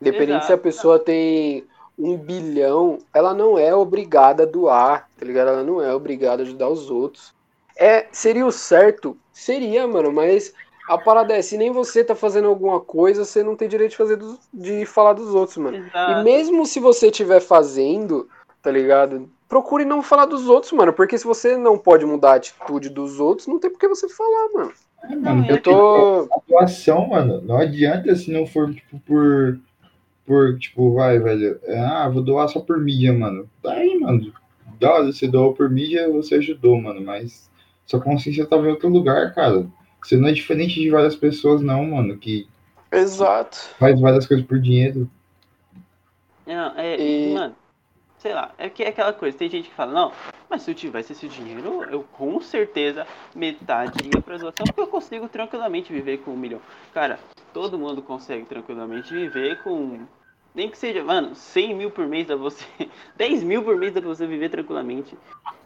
Independente se a pessoa tem um bilhão, ela não é obrigada a doar, tá ligado? Ela não é obrigada a ajudar os outros. É, seria o certo? Seria, mano, mas a parada é, se nem você tá fazendo alguma coisa, você não tem direito de fazer do, de falar dos outros, mano. Exato. E mesmo se você estiver fazendo, tá ligado? Procure não falar dos outros, mano, porque se você não pode mudar a atitude dos outros, não tem por que você falar, mano. É, mano eu tô. A atuação, mano, não adianta se não for, tipo, por por, tipo, vai, velho, é, ah, vou doar só por mídia, mano. Tá aí, mano. Dá, você doou por mídia, você ajudou, mano, mas sua consciência tava em outro lugar, cara. Você não é diferente de várias pessoas, não, mano, que. Exato. Faz várias coisas por dinheiro. Não, é, e... mano, sei lá, é que é aquela coisa, tem gente que fala, não, mas se eu tivesse esse dinheiro, eu com certeza metade ia pra doação, porque eu consigo tranquilamente viver com um milhão. Cara, todo mundo consegue tranquilamente viver com nem que seja, mano, 100 mil por mês dá você. 10 mil por mês dá pra você viver tranquilamente.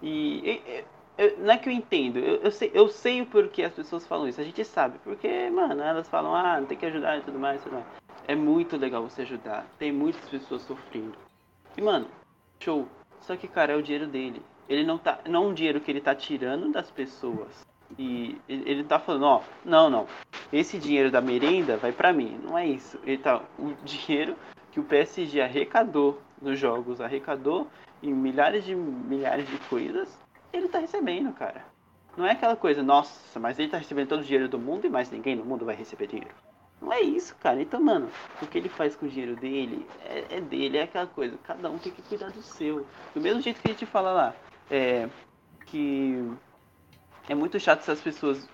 E. e eu, não é que eu entendo, eu, eu, sei, eu sei o porquê as pessoas falam isso, a gente sabe. Porque, mano, elas falam, ah, tem que ajudar e tudo mais, tudo mais. É muito legal você ajudar. Tem muitas pessoas sofrendo. E, mano, show. Só que, cara, é o dinheiro dele. Ele não tá. Não é um dinheiro que ele tá tirando das pessoas. E ele, ele tá falando, ó, não, não. esse dinheiro da merenda vai pra mim. Não é isso. Ele tá, o dinheiro que o PSG arrecadou nos jogos, arrecadou em milhares de milhares de coisas, ele tá recebendo, cara. Não é aquela coisa, nossa, mas ele tá recebendo todo o dinheiro do mundo e mais ninguém no mundo vai receber dinheiro. Não é isso, cara. Então, mano, o que ele faz com o dinheiro dele é, é dele, é aquela coisa. Cada um tem que cuidar do seu. Do mesmo jeito que a gente fala lá, é, que é muito chato essas pessoas.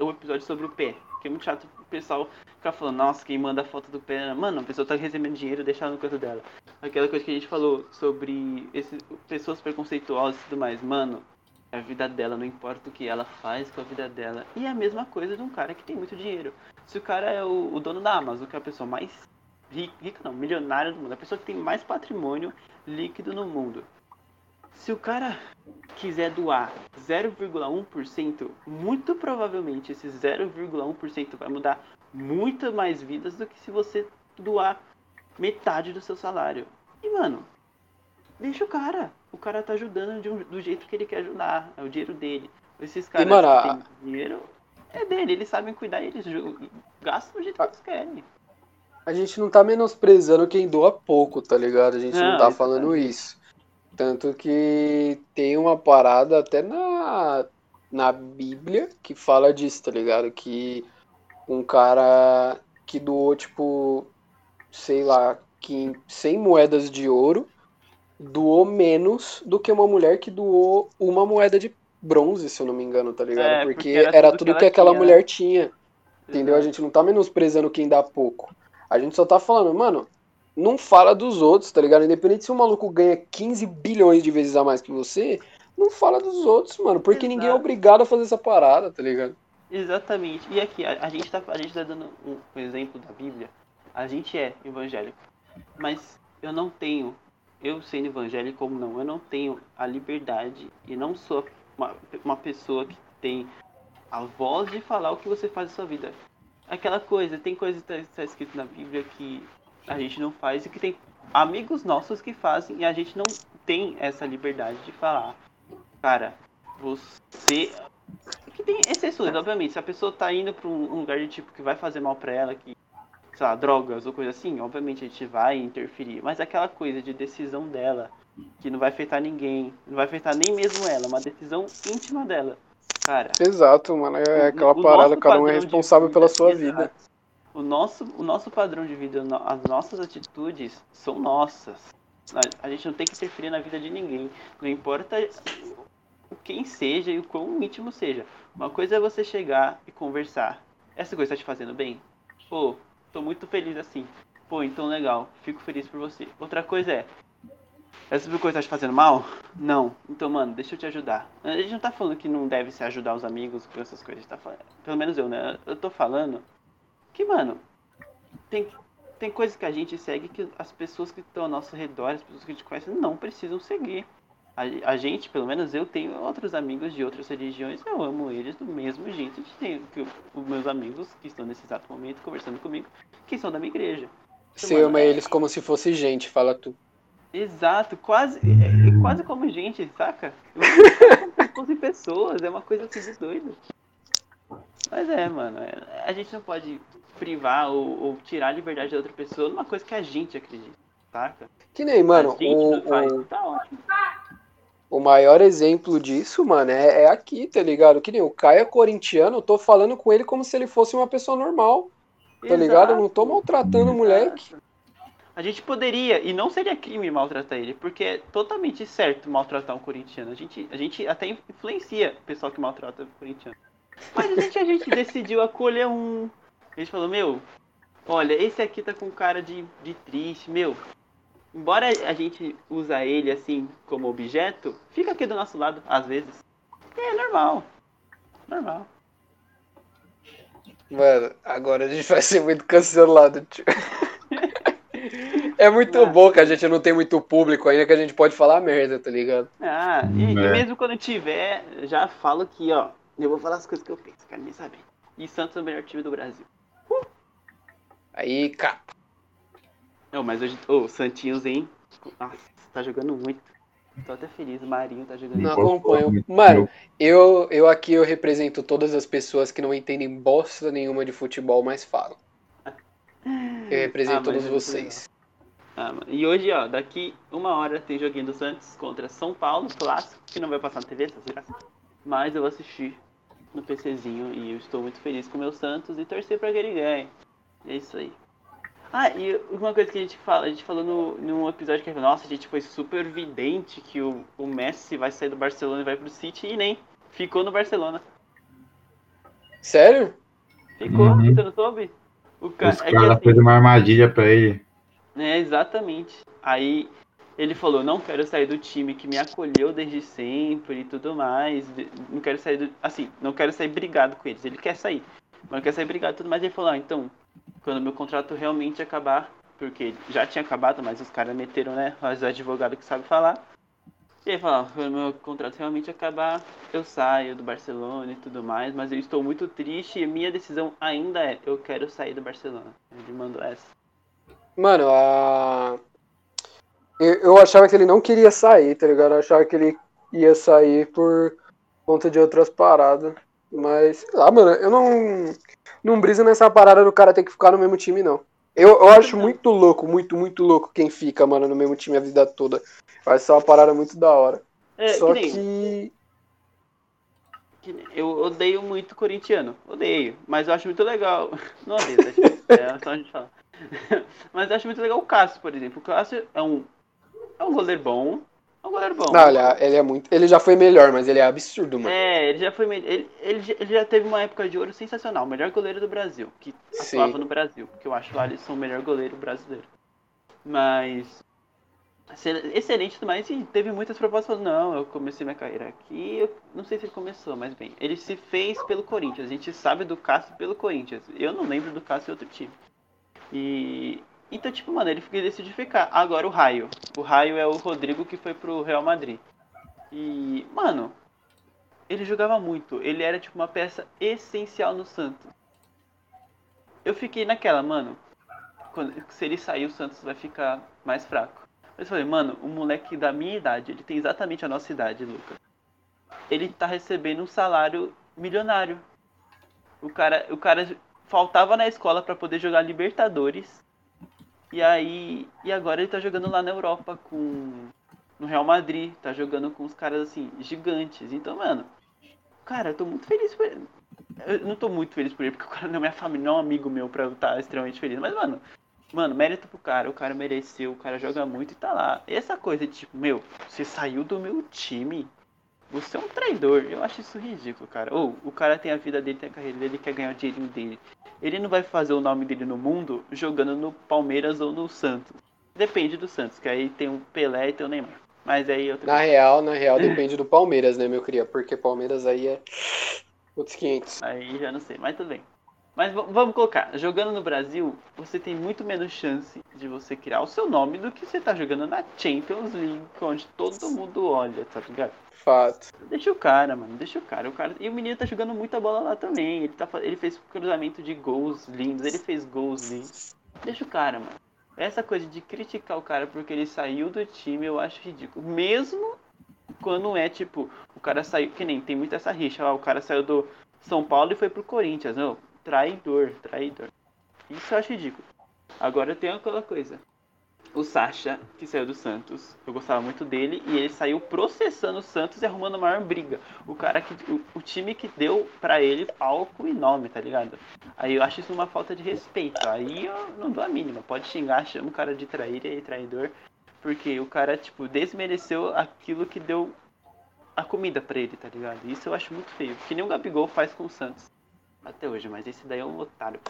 O episódio sobre o pé. Que é muito chato o pessoal ficar falando, nossa, quem manda a foto do pé. Mano, a pessoa tá recebendo dinheiro deixar no canto dela. Aquela coisa que a gente falou sobre esse, pessoas preconceituosas e tudo mais. Mano, é a vida dela, não importa o que ela faz com a vida dela. E é a mesma coisa de um cara que tem muito dinheiro. Se o cara é o, o dono da Amazon, que é a pessoa mais rica, rica não, milionária do mundo, a pessoa que tem mais patrimônio líquido no mundo. Se o cara quiser doar 0,1%, muito provavelmente esse 0,1% vai mudar muito mais vidas do que se você doar metade do seu salário. E mano, deixa o cara. O cara tá ajudando um, do jeito que ele quer ajudar. É o dinheiro dele. Esses caras mano, que têm dinheiro é dele, eles sabem cuidar e eles gastam do jeito que eles querem. A gente não tá menosprezando quem doa pouco, tá ligado? A gente não, não tá falando isso. Tanto que tem uma parada até na, na Bíblia que fala disso, tá ligado? Que um cara que doou, tipo, sei lá, 100 moedas de ouro doou menos do que uma mulher que doou uma moeda de bronze, se eu não me engano, tá ligado? É, porque, porque, era, era tudo, que, que aquela tinha, mulher né? tinha. Entendeu? A gente não tá menosprezando quem dá pouco. A gente só tá falando, mano, não fala dos outros, tá ligado? Independente se o maluco ganha 15 bilhões de vezes a mais que você, não fala dos outros, mano, porque Exato. ninguém é obrigado a fazer essa parada, tá ligado? Exatamente. E aqui, a, a, gente, tá, a gente tá dando um, um exemplo da Bíblia. A gente é evangélico. Mas eu não tenho, eu sendo evangélico ou não, eu não tenho a liberdade e não sou uma, uma pessoa que tem a voz de falar o que você faz na sua vida. Aquela coisa, tem coisa que está tá escrito na Bíblia que a gente não faz e que tem amigos nossos que fazem e a gente não tem essa liberdade de falar. Cara, você. Que tem exceções, obviamente. Se a pessoa tá indo pra um lugar de tipo que vai fazer mal pra ela, que. Sei lá, drogas ou coisa assim, obviamente a gente vai interferir. Mas aquela coisa de decisão dela, que não vai afetar ninguém, não vai afetar nem mesmo ela, uma decisão íntima dela. Cara. Exato, mano. É aquela o, parada, cada um é responsável vida, pela sua exato. vida. O nosso, o nosso padrão de vida, as nossas atitudes são nossas. A, a gente não tem que interferir na vida de ninguém. Não importa quem seja e o quão íntimo seja. Uma coisa é você chegar e conversar. Essa coisa está te fazendo bem? Pô, tô muito feliz assim. Pô, então legal. Fico feliz por você. Outra coisa é, essa coisa tá te fazendo mal? Não. Então, mano, deixa eu te ajudar. A gente não tá falando que não deve se ajudar os amigos com essas coisas. Tá falando. Pelo menos eu, né? Eu tô falando que, mano, tem, tem coisas que a gente segue que as pessoas que estão ao nosso redor, as pessoas que a gente conhece, não precisam seguir. A, a gente, pelo menos eu, tenho outros amigos de outras religiões, eu amo eles do mesmo jeito que, que os meus amigos que estão nesse exato momento conversando comigo, que são da minha igreja. Você ama é... eles como se fosse gente, fala tu. Exato, quase, é, é quase como gente, saca? Como pessoas, é uma coisa assim de doido. Mas é, mano, é, a gente não pode privar ou, ou, tirar a liberdade da outra pessoa numa coisa que a gente acredita, saca? Que nem, mano, o, faz, o, tá ótimo. O maior exemplo disso, mano, é, é, aqui, tá ligado? Que nem o Caio é corintiano, eu tô falando com ele como se ele fosse uma pessoa normal, tá Exato. ligado? Eu não tô maltratando o moleque. A gente poderia, e não seria crime maltratar ele, porque é totalmente certo maltratar um corintiano. A gente, a gente até influencia o pessoal que maltrata o corintiano. Mas a gente, a gente decidiu acolher um. A gente falou, meu, olha, esse aqui tá com cara de, de triste, meu. Embora a gente usa ele assim como objeto, fica aqui do nosso lado, às vezes. É normal. Normal. Mano, agora a gente vai ser muito cancelado, tio. É muito bom que a gente não tem muito público ainda que a gente pode falar merda, tá ligado? Ah, e, é. e mesmo quando tiver, já falo aqui, ó. Eu vou falar as coisas que eu penso, quero nem saber. E Santos é o melhor time do Brasil. Uh! Aí, cara. Não, mas hoje. Ô, oh, Santinhos, hein? Nossa, tá jogando muito. Tô até feliz, o Marinho tá jogando. Não acompanho. muito, Mano, eu, eu aqui eu represento todas as pessoas que não entendem bosta nenhuma de futebol, mas falam. Eu represento Ah, todos é muito vocês. Ah. E hoje, ó, daqui uma hora tem joguinho do Santos contra São Paulo, clássico, que não vai passar na TV, desgraça. Mas eu vou assistir no PCzinho e eu estou muito feliz com o meu Santos e torcer pra que ele ganhe. É isso aí. Ah, e uma coisa que a gente fala, a gente falou no, num episódio que nossa, a gente foi super vidente que o, o Messi vai sair do Barcelona e vai pro City e nem ficou no Barcelona. Sério? Ficou, Uhum. você não soube? O ca... Os é caras assim, fez uma armadilha pra ele. É, exatamente. Aí ele falou, não quero sair do time que me acolheu desde sempre e tudo mais. Não quero sair do. Assim, não quero sair brigado com eles. Ele quer sair. Mas não quer sair brigado e tudo mais. Ele falou, ah, então, quando meu contrato realmente acabar, porque já tinha acabado, mas os caras meteram, né? Os advogados que sabem falar. E ele falou, ah, quando meu contrato realmente acabar, eu saio do Barcelona e tudo mais, mas eu estou muito triste e minha decisão ainda é, eu quero sair do Barcelona. Ele mandou essa. Mano, a. Eu, eu achava que ele não queria sair, tá ligado? Eu achava que ele ia sair por conta de outras paradas. Mas, sei lá, mano, eu não. Não briso nessa parada do cara ter que ficar no mesmo time, não. Eu, eu acho muito louco, muito, muito louco quem fica, mano, no mesmo time a vida toda. Vai ser uma parada muito da hora. É, Só que nem- que. Eu odeio muito corintiano. Odeio. Mas eu acho muito legal. Não odeio, É só a gente falar. Mas eu acho muito legal o Cássio, por exemplo. O Cássio é um. É um goleiro bom. É um goleiro bom. Não, ele, é- ele é muito. Ele já foi melhor, mas ele é absurdo, mano. É, ele já foi. Ele, ele, já- ele já teve uma época de ouro sensacional. O melhor goleiro do Brasil. Que Sim. atuava no Brasil. Porque eu acho o Alisson o melhor goleiro brasileiro. Mas. excel- Excelente tudo mais. E teve muitas propostas. Não, eu comecei minha carreira aqui. Eu não sei se ele começou, mas bem. Ele se fez pelo Corinthians. A gente sabe do Cássio pelo Corinthians. Eu não lembro do Cássio em outro time. E. Então, tipo, mano, ele decidiu ficar. Agora o Raio. O Raio é o Rodrigo que foi pro Real Madrid. E. Mano, ele jogava muito. Ele era tipo uma peça essencial no Santos. Eu fiquei naquela, mano. Quando, se ele sair, o Santos vai ficar mais fraco. Mas eu falei, mano, um moleque da minha idade, ele tem exatamente a nossa idade, Lucas. Ele tá recebendo um salário milionário. O cara, o cara faltava na escola pra poder jogar Libertadores. E aí, e agora ele tá jogando lá na Europa com no Real Madrid, tá jogando com os caras assim gigantes. Então, mano, cara, eu tô muito feliz por ele. Eu não tô muito feliz por ele, porque o cara não é minha família, não é um amigo meu pra eu estar extremamente feliz. Mas, mano, mano, mérito pro cara, o cara mereceu, o cara joga muito e tá lá. Essa coisa de tipo, meu, você saiu do meu time, você é um traidor. Eu acho isso ridículo, cara. Ou o cara tem a vida dele, tem a carreira dele, quer ganhar o dinheirinho dele. Ele não vai fazer o nome dele no mundo jogando no Palmeiras ou no Santos. Depende do Santos, que aí tem o Pelé e tem o Neymar. Mas aí eu Na real, na real, depende do Palmeiras, né, meu cria? Porque Palmeiras aí é outros 500. Aí já não sei, mas tudo bem. Mas vamos colocar, jogando no Brasil, você tem muito menos chance de você criar o seu nome do que você tá jogando na Champions League, onde todo mundo olha, tá ligado? Fato. Deixa o cara, mano, deixa o cara. O cara... E o menino tá jogando muita bola lá também. Ele, tá... ele fez cruzamento de gols lindos, ele fez gols lindos. Deixa o cara, mano. Essa coisa de criticar o cara porque ele saiu do time, eu acho ridículo. Mesmo quando é tipo, o cara saiu, que nem tem muita essa rixa, ó, o cara saiu do São Paulo e foi pro Corinthians. Não, traidor, traidor. Isso eu acho ridículo. Agora tem aquela coisa. O Sacha, que saiu do Santos, eu gostava muito dele, e ele saiu processando o Santos e arrumando a maior briga. O cara que. O, o time que deu pra ele palco e nome, tá ligado? Aí eu acho isso uma falta de respeito. Aí eu não dou a mínima. Pode xingar, chama o cara de traíra e traidor. Porque o cara, tipo, desmereceu aquilo que deu a comida pra ele, tá ligado? Isso eu acho muito feio. Que nem o Gabigol faz com o Santos. Até hoje, mas esse daí é um otário.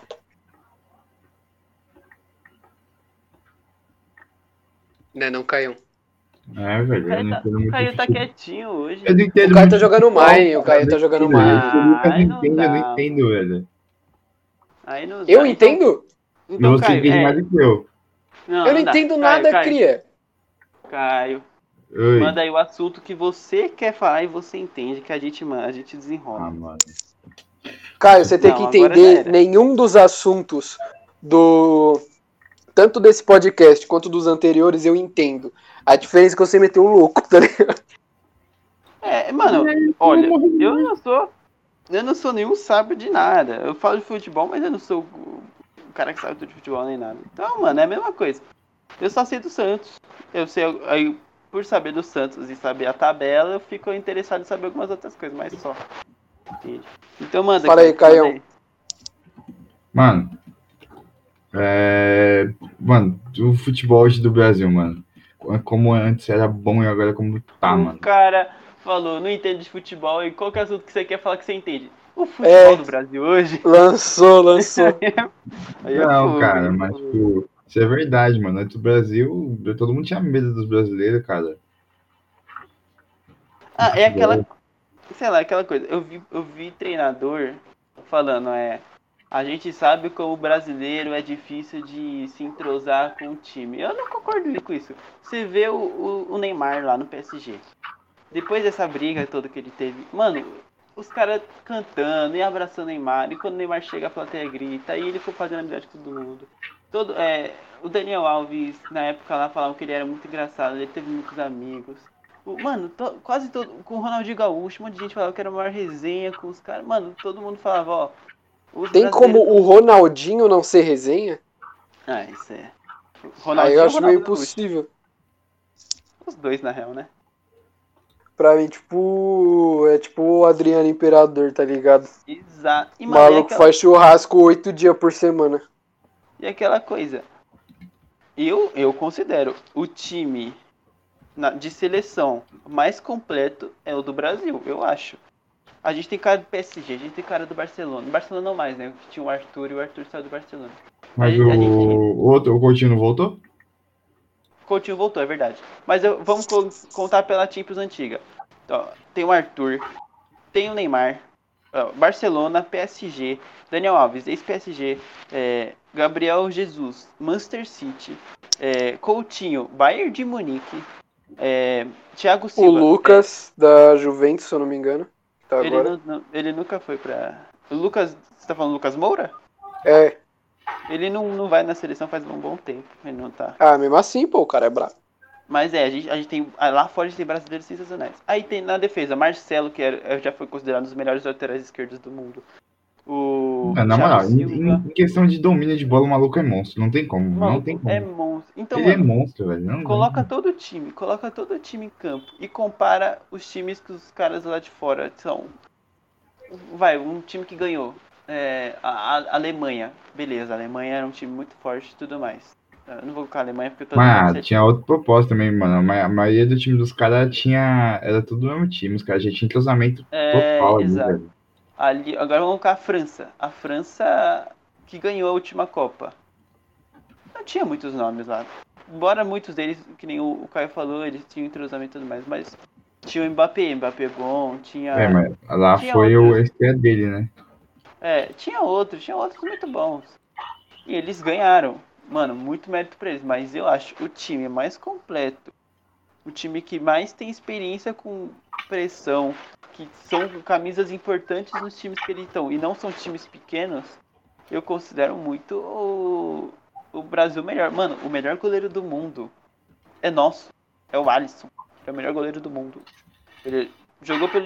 Né, não caiu. É, velho. eu Caio tá, entendo o Caio tá futebol. quietinho hoje. Eu não entendo O Caio tá jogando mais, o Caio tá eu jogando entendo. mais. Lucas Ai, não entende, eu não entendo, velho. Aí não Eu dá. Então- entendo? Então, Você Caio, entende é, mais do que eu. não, eu não dá. entendo Caio, nada, Caio, cria. Caio, Oi. manda aí o assunto que você quer falar e você entende que a gente, a gente desenrola. Ah, mano. Caio, você tem Não, que entender nenhum dos assuntos do. Tanto desse podcast quanto dos anteriores eu entendo. A diferença é que você meteu um louco, tá ligado? É, mano, olha, eu não sou. Eu não sou nenhum sábio de nada. Eu falo de futebol, mas eu não sou o o cara que sabe tudo de futebol nem nada. Então, mano, é a mesma coisa. Eu só sei do Santos. Eu sei. Aí, por saber do Santos e saber a tabela, eu fico interessado em saber algumas outras coisas, mas só. Entende? Então, manda. Fala aí, aí. Mano, é... Mano, o futebol hoje do Brasil, mano. Como antes era bom e agora como tá, o mano. cara falou, não entende de futebol, e qual que é o assunto que você quer falar que você entende? O futebol É. do Brasil hoje. Lançou, lançou. Aí é Não, fogo, cara, mas tipo, isso é verdade, mano. Antes do Brasil, todo mundo tinha medo dos brasileiros, cara. Ah, é aquela. Sei lá, aquela coisa. Eu vi, eu vi treinador falando, é. A gente sabe como o brasileiro é difícil de se entrosar com o time. Eu não concordo com isso. Você vê o, o, o Neymar lá no PSG. Depois dessa briga toda que ele teve, mano, os caras cantando e abraçando o Neymar. E quando o Neymar chega, a plateia grita. E ele ficou fazendo amizade com todo mundo. Todo, é, o Daniel Alves, na época lá, falavam que ele era muito engraçado. Ele teve muitos amigos. Mano, to- quase todo. Com o Ronaldinho Gaúcho, um monte de gente falava que era a maior resenha com os caras. Mano, todo mundo falava, ó. Tem como o Ronaldinho não ser resenha? Ah, isso é. Aí Ronaldinho eu ou acho meio impossível. Os dois, na real, né? Pra mim, tipo, é tipo o Adriano Imperador, tá ligado? Exato. E, mano, maluco aquela, faz churrasco oito dias por semana. e aquela coisa. Eu, eu considero o time de seleção mais completo é o do Brasil, eu acho. A gente tem cara do PSG, a gente tem cara do Barcelona. O Barcelona não mais, né? Tinha o Arthur e o Arthur saiu do Barcelona. Mas gente- a gente- o, o o Coutinho não voltou? Coutinho voltou, é verdade. Mas eu- vamos co- contar pela Champions antiga. Ó, tem o Arthur, tem o Neymar, Barcelona, PSG, Daniel Alves, ex-PSG, é, Gabriel Jesus, Manchester City, é, Coutinho, Bayern de Munique, é, Thiago O Silva. Lucas, da Juventus, se eu não me engano. Tá é, ele, agora. não- ele nunca foi pra. O Lucas, você tá falando Lucas Moura? É. Ele não, não vai na seleção faz um bom tempo. Ele não tá. Ah, mesmo assim, pô, o cara é brabo. Mas é, a gente, a gente tem. ah, Lá fora a gente tem brasileiros sensacionais. Aí tem na defesa, Marcelo, que era, já foi considerado um dos melhores laterais esquerdos do mundo. O. É, na moral, em, em- questão de domínio de bola, o maluco é monstro. Não tem como. não Maluco, tem como. é monstro. Então, Ele é mano, monstro, velho. Não, coloca todo o time, coloca todo o time em campo e compara os times que os caras lá de fora são. Vai, um time que ganhou. É, a, a Alemanha. Beleza, a Alemanha era um time muito forte e tudo mais. Eu não vou colocar a Alemanha porque eu tô Mas dando tinha outro propósito também, mano. A ma- a maioria do time dos caras tinha. Era tudo o mesmo time. Os caras já tinham entrosamento É, total ali, exato. velho. Ali, agora vamos colocar a França. A França que ganhou a última Copa. Não tinha muitos nomes lá. Embora muitos deles, que nem o, o Caio falou, eles tinham entrosamento e tudo mais, mas tinha o Mbappé, Mbappé bom, tinha. É, mas lá Tinha foi o outros. estreia dele, né? É, tinha outros, tinha outros muito bons. E eles ganharam. Mano, muito mérito pra eles, mas eu acho o time mais completo. O time que mais tem experiência com pressão, que são camisas importantes nos times que eles estão, e não são times pequenos, eu considero muito o, o Brasil melhor. Mano, o melhor goleiro do mundo é nosso. É o Alisson. É o melhor goleiro do mundo. Ele jogou pelo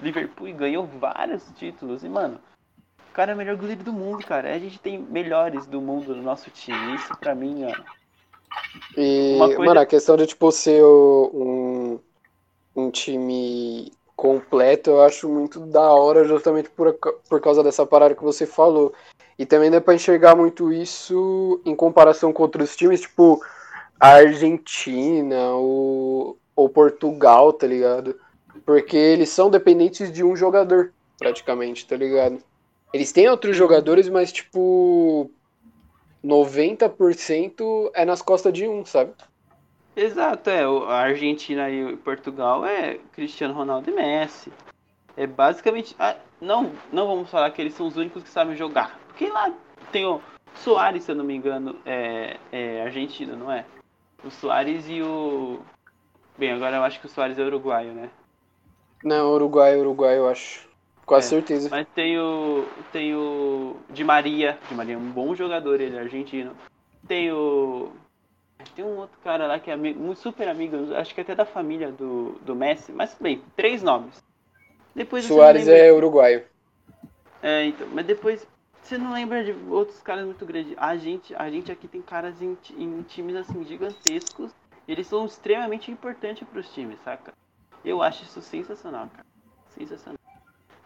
Liverpool e ganhou vários títulos. E, mano, o cara é o melhor goleiro do mundo, cara. A gente tem melhores do mundo no nosso time. Isso pra mim, ó. E, coisa- mano, a questão de, tipo, ser o- um, um time completo, eu acho muito da hora, justamente por, por causa dessa parada que você falou. E também dá pra enxergar muito isso em comparação com outros times, tipo a Argentina ou, ou Portugal, tá ligado? Porque eles são dependentes de um jogador, praticamente, tá ligado? Eles têm outros jogadores, mas, tipo, 90% é nas costas de um, sabe? Exato, é. A Argentina e o Portugal é Cristiano Ronaldo e Messi. É basicamente. ah, não, não vamos falar que eles são os únicos que sabem jogar. Porque lá tem o Soares, se eu não me engano, é, é argentino, não é? O Soares e o. Bem, agora eu acho que o Soares é uruguaio, né? Não, Uruguai, Uruguai, eu acho. Quase É, certeza. Mas tem o. Tem o. Di Maria. Di Maria é um bom jogador, ele é argentino. Tem o. Tem um outro cara lá que é amigo, super amigo, acho que até da família do, do Messi, mas bem, três nomes. Depois Soares lembra- é uruguaio. É, então, mas depois você não lembra de outros caras muito grandes. A gente, a gente aqui tem caras em, em times assim gigantescos. E eles são extremamente importantes pros times, saca? Eu acho isso sensacional, cara. Sensacional.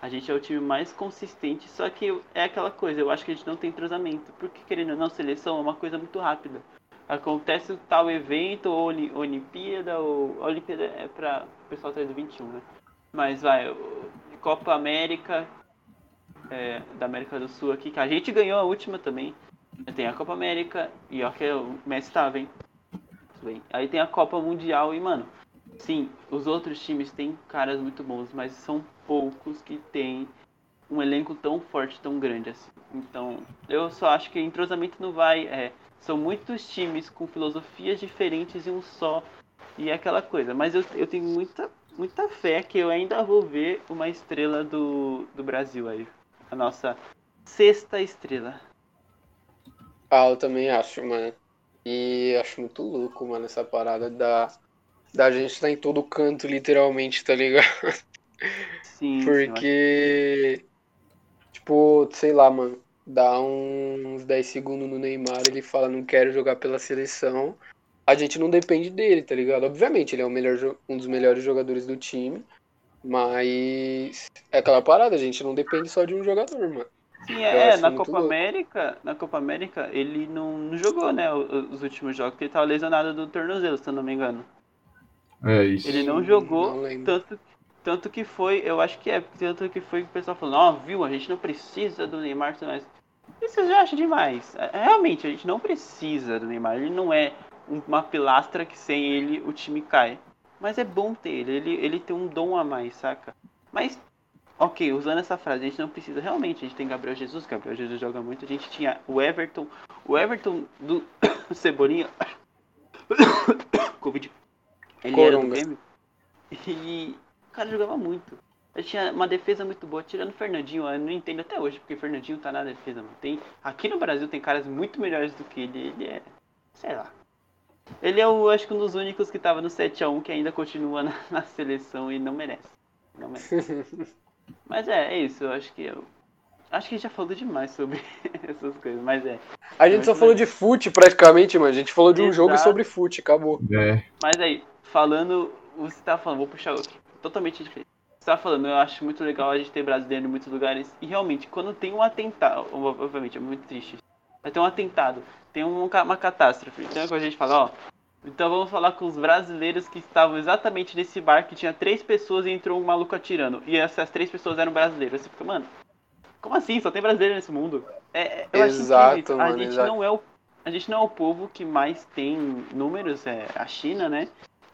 A gente é o time mais consistente, só que é aquela coisa, eu acho que a gente não tem entrosamento. Porque querendo ou não, seleção é uma coisa muito rápida. Acontece tal evento, ou Oli- Olimpíada, ou. Olimpíada é pra o pessoal atrás do 21, né? Mas vai, Copa América, é, da América do Sul aqui, que a gente ganhou a última também. Tem a Copa América, e ó que o Messi tava, hein? Tudo bem. Aí tem a Copa Mundial e, mano, sim, os outros times têm caras muito bons, mas são poucos que têm um elenco tão forte, tão grande assim. Então, eu só acho que entrosamento não vai. É, são muitos times com filosofias diferentes em um só. E é aquela coisa. Mas eu, eu tenho muita, muita fé que eu ainda vou ver uma estrela do, do Brasil aí. A nossa sexta estrela. Ah, eu também acho, mano. E acho muito louco, mano, essa parada da, da gente estar em todo canto, literalmente, tá ligado? Sim, Porque, tipo, sei lá, mano, dá uns 10 segundos no Neymar, ele fala não quero jogar pela seleção. A gente não depende dele, tá ligado? Obviamente, ele é o melhor, um dos melhores jogadores do time, mas é aquela parada, a gente não depende só de um jogador, mano. Sim, é, acho na Copa louco. América, na Copa América, ele não, não jogou, né, os últimos jogos, porque ele tava lesionado do tornozelo, se eu não me engano. É isso. Ele não jogou, não tanto, tanto que foi, eu acho que é, tanto que foi que o pessoal falou, ó, viu, a gente não precisa do Neymar, tudo mais. Isso eu já acho demais. É, Realmente, a gente não precisa do Neymar, ele não é um- uma pilastra que sem ele o time cai. Mas é bom ter ele, ele, ele tem um dom a mais, saca? Mas, ok, usando essa frase, a gente não precisa, realmente, a gente tem Gabriel Jesus, Gabriel Jesus joga muito, a gente tinha o Everton, o Everton do Cebolinha, Covid, ele era do Coronga. Grêmio, e o cara jogava muito. Ele tinha uma defesa muito boa, tirando o Fernandinho, eu não entendo até hoje, porque o Fernandinho tá na defesa, mano. Tem, aqui no Brasil tem caras muito melhores do que ele, ele é, sei lá. Ele é o, acho que um dos únicos que tava no 7x1 que ainda continua na, na seleção e não merece. Não merece. Mas é, é isso, eu acho que eu. Acho que a gente já falou demais sobre essas coisas, mas é. A gente só falou de fute praticamente, mano. A gente falou de um jogo Exato. sobre fute, acabou. É. Mas aí, falando. Você tá falando, vou puxar outro. Totalmente diferente. Você tá falando, eu acho muito legal a gente ter brasileiro em muitos lugares. E realmente, quando tem um atentado, obviamente, é muito triste. Mas tem um atentado, tem um uma catástrofe. Então é quando a gente fala, ó. Então vamos falar com os brasileiros que estavam exatamente nesse bar que tinha três pessoas e entrou um maluco atirando. E essas três pessoas eram brasileiros. Você fica, mano, como assim? Só tem brasileiro nesse mundo? É, é- eu Exato, isso. A mano, gente exato. não é o a gente não é o povo que mais tem números, é a China, né?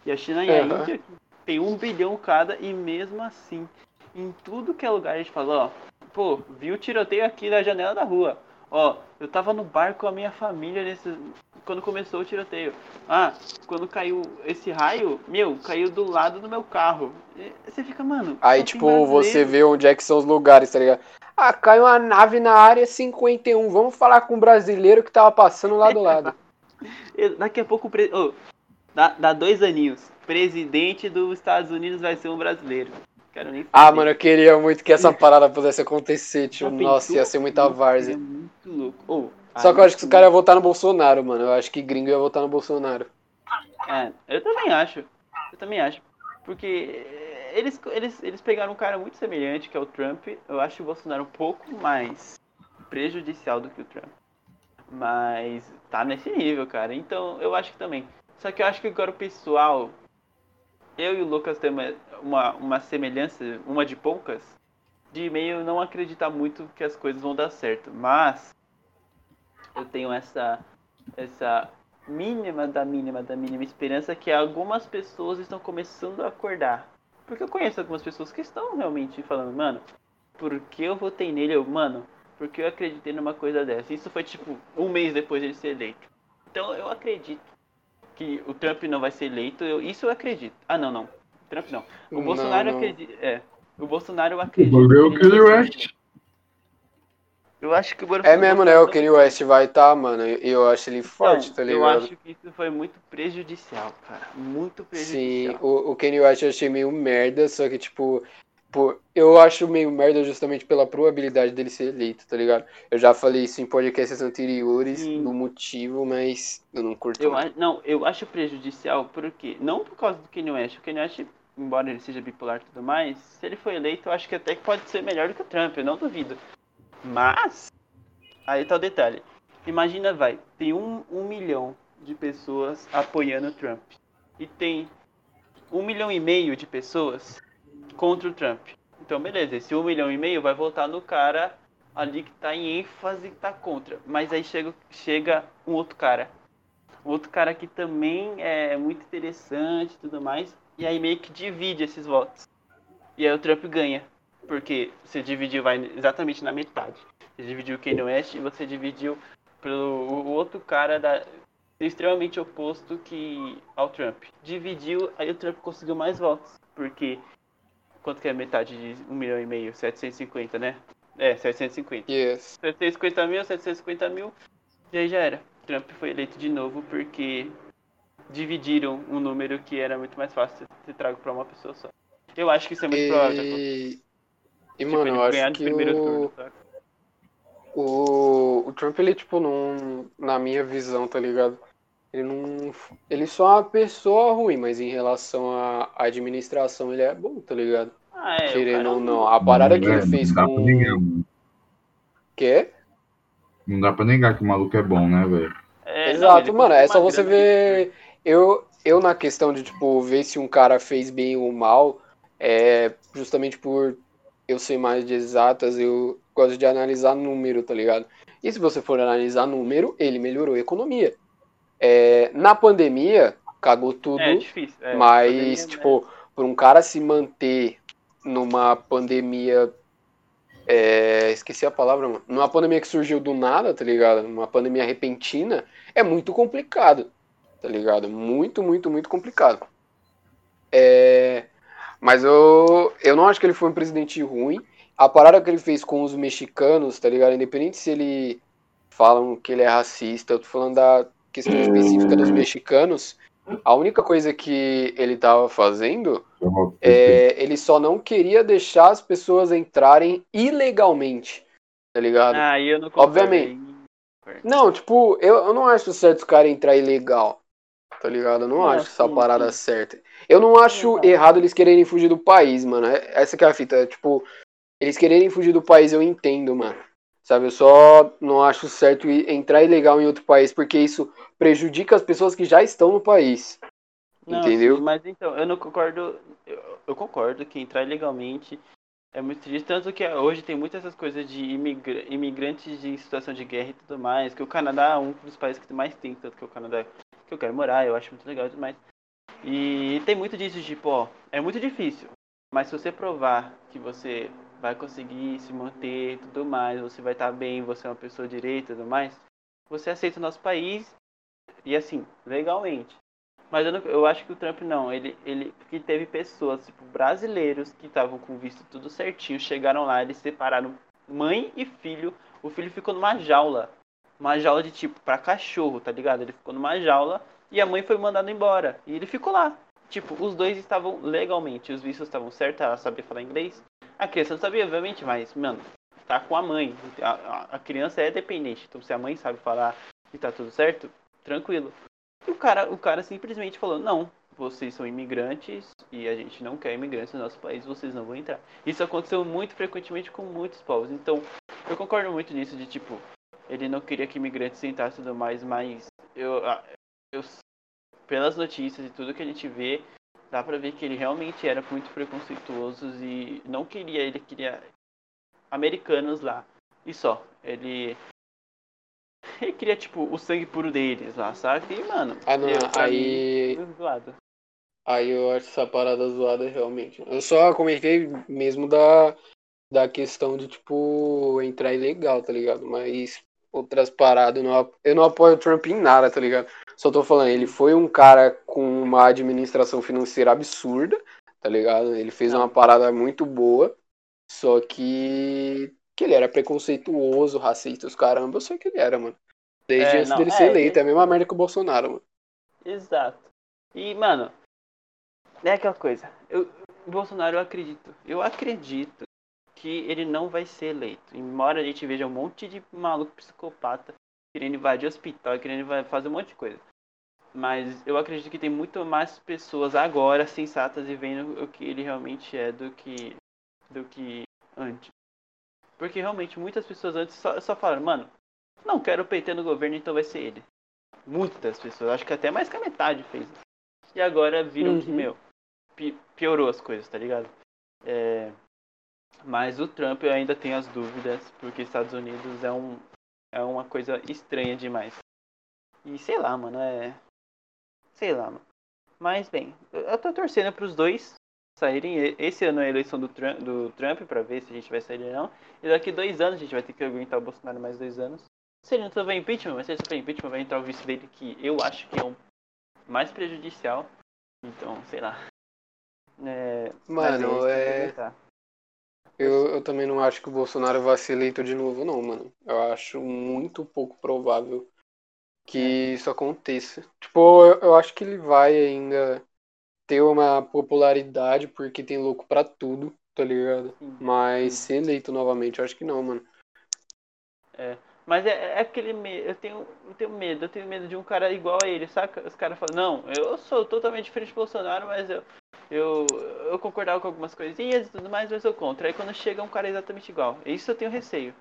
E a China e a Aham. Índia tem um bilhão cada e mesmo assim, em tudo que é lugar a gente fala, ó, pô, vi o tiroteio aqui na janela da rua. Ó, eu tava no bar com a minha família nesse, quando começou o tiroteio. Ah, quando caiu esse raio, meu, caiu do lado do meu carro. E Você fica, mano. Aí, tipo, você vê onde é que são os lugares, tá ligado? Ah, caiu uma nave na área 51. Vamos falar com o brasileiro que tava passando lá do lado. Daqui a pouco, pre... dá, dá dois aninhos. Presidente dos Estados Unidos vai ser um brasileiro. Quero nem Ah, mano, eu queria muito que essa parada pudesse acontecer, tio. Nossa, ia ser muita várzea. É muito louco. Ô, Só que eu acho que os caras iam votar no Bolsonaro, mano. Eu acho que gringo ia votar no Bolsonaro. É, eu também acho. Eu também acho. Porque eles, eles, eles pegaram um cara muito semelhante, que é o Trump. Eu acho o Bolsonaro um pouco mais prejudicial do que o Trump. Mas tá nesse nível, cara. Então eu acho que também. Só que eu acho que agora o pessoal. Eu e o Lucas temos uma, uma semelhança, uma de poucas, de meio não acreditar muito que as coisas vão dar certo. Mas eu tenho essa, essa mínima da mínima da mínima esperança que algumas pessoas estão começando a acordar. Porque eu conheço algumas pessoas que estão realmente falando, mano, por que eu votei nele? Eu, mano, porque eu acreditei numa coisa dessa. Isso foi tipo um mês depois de ele ser eleito. Então eu acredito que o Trump não vai ser eleito. Eu, isso eu acredito. Ah, não, não. Trump não. O Não, Bolsonaro não. acredita. É. O Bolsonaro eu que ele vai West. eleito. Eu acho que o É mesmo, né? O Kanye West vai estar, tá, mano. E eu acho ele forte, então, tá ligado? Eu acho que isso foi muito prejudicial, cara. Muito prejudicial. Sim, o, o Kanye West eu achei meio merda, só que, tipo, pô, eu acho meio merda justamente pela probabilidade dele ser eleito, tá ligado? Eu já falei isso em podcasts anteriores Sim. do motivo, mas eu não curto. Eu, não, eu acho prejudicial porque, não por causa do Kanye West. O Kanye West, embora ele seja bipolar e tudo mais, se ele for eleito, eu acho que até pode ser melhor do que o Trump, eu não duvido. Mas, aí tá o detalhe. Imagina, vai, tem um, um milhão de pessoas apoiando o Trump. E tem um milhão e meio de pessoas contra o Trump. Então, beleza, esse um milhão e meio vai votar no cara ali que tá em ênfase que tá contra. Mas aí chega, chega um outro cara. Um outro cara que também é muito interessante e tudo mais. E aí meio que divide esses votos. E aí o Trump ganha. Porque você dividiu, vai exatamente na metade. Você dividiu o Kanye West e você dividiu pelo o outro cara da, extremamente oposto que ao Trump. Dividiu, aí o Trump conseguiu mais votos. Porque quanto que é metade de 1 milhão e meio? 750, né? É, 750. Yes. 750 mil, 750 mil. E aí já era. Trump foi eleito de novo porque dividiram um número que era muito mais fácil de trago para uma pessoa só. Eu acho que isso é muito e... provável. E, tipo, mano, eu acho que o... Turno, o... o Trump, ele, tipo, não... Na minha visão, tá ligado? Ele não... Ele só é uma pessoa ruim, mas em relação à administração, ele é bom, tá ligado? Ah, é, Querendo ou não. A parada que ele é, fez não com... Negar, Quê? Não dá pra negar que o maluco é bom, né, velho? É, Exato, não, mano. É só você ver... Eu, eu, na questão de, tipo, ver se um cara fez bem ou mal, é justamente por eu sei mais de exatas, eu gosto de analisar número, tá ligado? E se você for analisar número, ele melhorou a economia. É, na pandemia, cagou tudo. É difícil. É, mas, pandemia, né? tipo, né? por um cara se manter numa pandemia. É, esqueci a palavra, mano. Numa pandemia que surgiu do nada, tá ligado? Numa pandemia repentina, é muito complicado, tá ligado? Muito, muito, muito complicado. É, mas eu, eu não acho que ele foi um presidente ruim. A parada que ele fez com os mexicanos, tá ligado? Independente se ele falam que ele é racista, eu tô falando da questão específica dos mexicanos. A única coisa que ele tava fazendo é ele só não queria deixar as pessoas entrarem ilegalmente, tá ligado? Ah, eu não Obviamente. Não, tipo, eu, eu não acho certo os caras entrar ilegal tá ligado? Eu não, não acho essa parada sim. certa. Eu não acho errado eles quererem fugir do país, mano. É, essa que é a fita. Tipo, eles quererem fugir do país, eu entendo, mano. Sabe, eu só não acho certo entrar ilegal em outro país, porque isso prejudica as pessoas que já estão no país. Não, entendeu? Sim, mas então, eu não concordo. Eu, eu, concordo que entrar ilegalmente é muito triste. Tanto que hoje tem muitas essas coisas de imigra imigrantes em situação de guerra e tudo mais. Que o Canadá é um dos países que mais tem, tanto que o Canadá que eu quero morar, eu acho muito legal e tudo mais. E tem muito disso de, tipo, ó, é muito difícil, mas se você provar que você vai conseguir se manter e tudo mais, você vai estar bem, você é uma pessoa direita e tudo mais, você aceita o nosso país e assim, legalmente. Mas eu, não, eu acho que o Trump não, ele, ele que teve pessoas, tipo, brasileiros que estavam com visto tudo certinho, chegaram lá, eles separaram mãe e filho, o filho ficou numa jaula uma jaula de tipo para cachorro, tá ligado? Ele ficou numa jaula e a mãe foi mandada embora. E ele ficou lá. Tipo, os dois estavam legalmente, os vistos estavam certos, ela sabia falar inglês. A criança não sabia, obviamente, mas, mano, tá com a mãe. A, a, criança é dependente. Então, se a mãe sabe falar e tá tudo certo, tranquilo. E o cara, o cara simplesmente falou: não, vocês são imigrantes e a gente não quer imigrantes no nosso país, vocês não vão entrar. Isso aconteceu muito frequentemente com muitos povos. Então, eu concordo muito nisso de tipo, ele não queria que imigrantes sentassem tudo mais, mas eu, eu, pelas notícias e tudo que a gente vê, dá pra ver que ele realmente era muito preconceituoso e não queria, ele queria americanos lá. E só. Ele. Ele queria, tipo, o sangue puro deles lá, sabe? E, mano, ah, não, aí. Mim, aí eu acho essa parada zoada realmente. Eu só comentei mesmo da, da questão de, tipo, entrar ilegal, tá ligado? Mas outras paradas. Eu não, eu não apoio o Trump em nada, tá ligado? Só tô falando, ele foi um cara com uma administração financeira absurda, tá ligado? Ele fez uma parada muito boa, só que que ele era preconceituoso, racista, os caramba, eu sei que ele era, mano. Desde É, antes não, dele é, ser eleito, ele- é a mesma merda que o Bolsonaro, mano. Exato. E, mano, é aquela coisa. Eu, o Bolsonaro, eu acredito. Eu acredito que ele não vai ser eleito. Embora a gente veja um monte de maluco psicopata querendo invadir hospital, querendo fazer um monte de coisa. Mas eu acredito que tem muito mais pessoas agora sensatas e vendo o que ele realmente é do que do que antes. Porque realmente muitas pessoas antes só, só falaram, mano, não quero o PT no governo, então vai ser ele. Muitas pessoas, acho que até mais que a metade fez isso. E agora viram que, Uhum. meu, pi- piorou as coisas, tá ligado? É, Mas o Trump eu ainda tenho as dúvidas, porque Estados Unidos é, um, é uma coisa estranha demais. E sei lá, mano, é. Sei lá, mano. Mas bem, eu tô torcendo pros dois saírem. Esse ano é a eleição do Trump, do Trump pra ver se a gente vai sair ou não. E daqui dois anos a gente vai ter que aguentar o Bolsonaro mais dois anos. Se ele não sofrer impeachment, mas se ele sofrer impeachment, vai entrar o vice dele, que eu acho que é um mais prejudicial. Então, sei lá. É, Mano, é. aguentar. Eu, eu também não acho que o Bolsonaro vai ser eleito de novo, não, mano. Eu acho muito pouco provável que isso aconteça. Tipo, eu, eu acho que ele vai ainda ter uma popularidade porque tem louco pra tudo, tá ligado? Mas ser eleito novamente, eu acho que não, mano. Mas é, é aquele medo, eu tenho, eu tenho medo, eu tenho medo de um cara igual a ele, saca? Os caras falam, não, eu sou totalmente diferente do Bolsonaro, mas eu, eu, eu concordava com algumas coisinhas e tudo mais, mas eu contra. Aí quando chega um cara exatamente igual, isso eu tenho receio.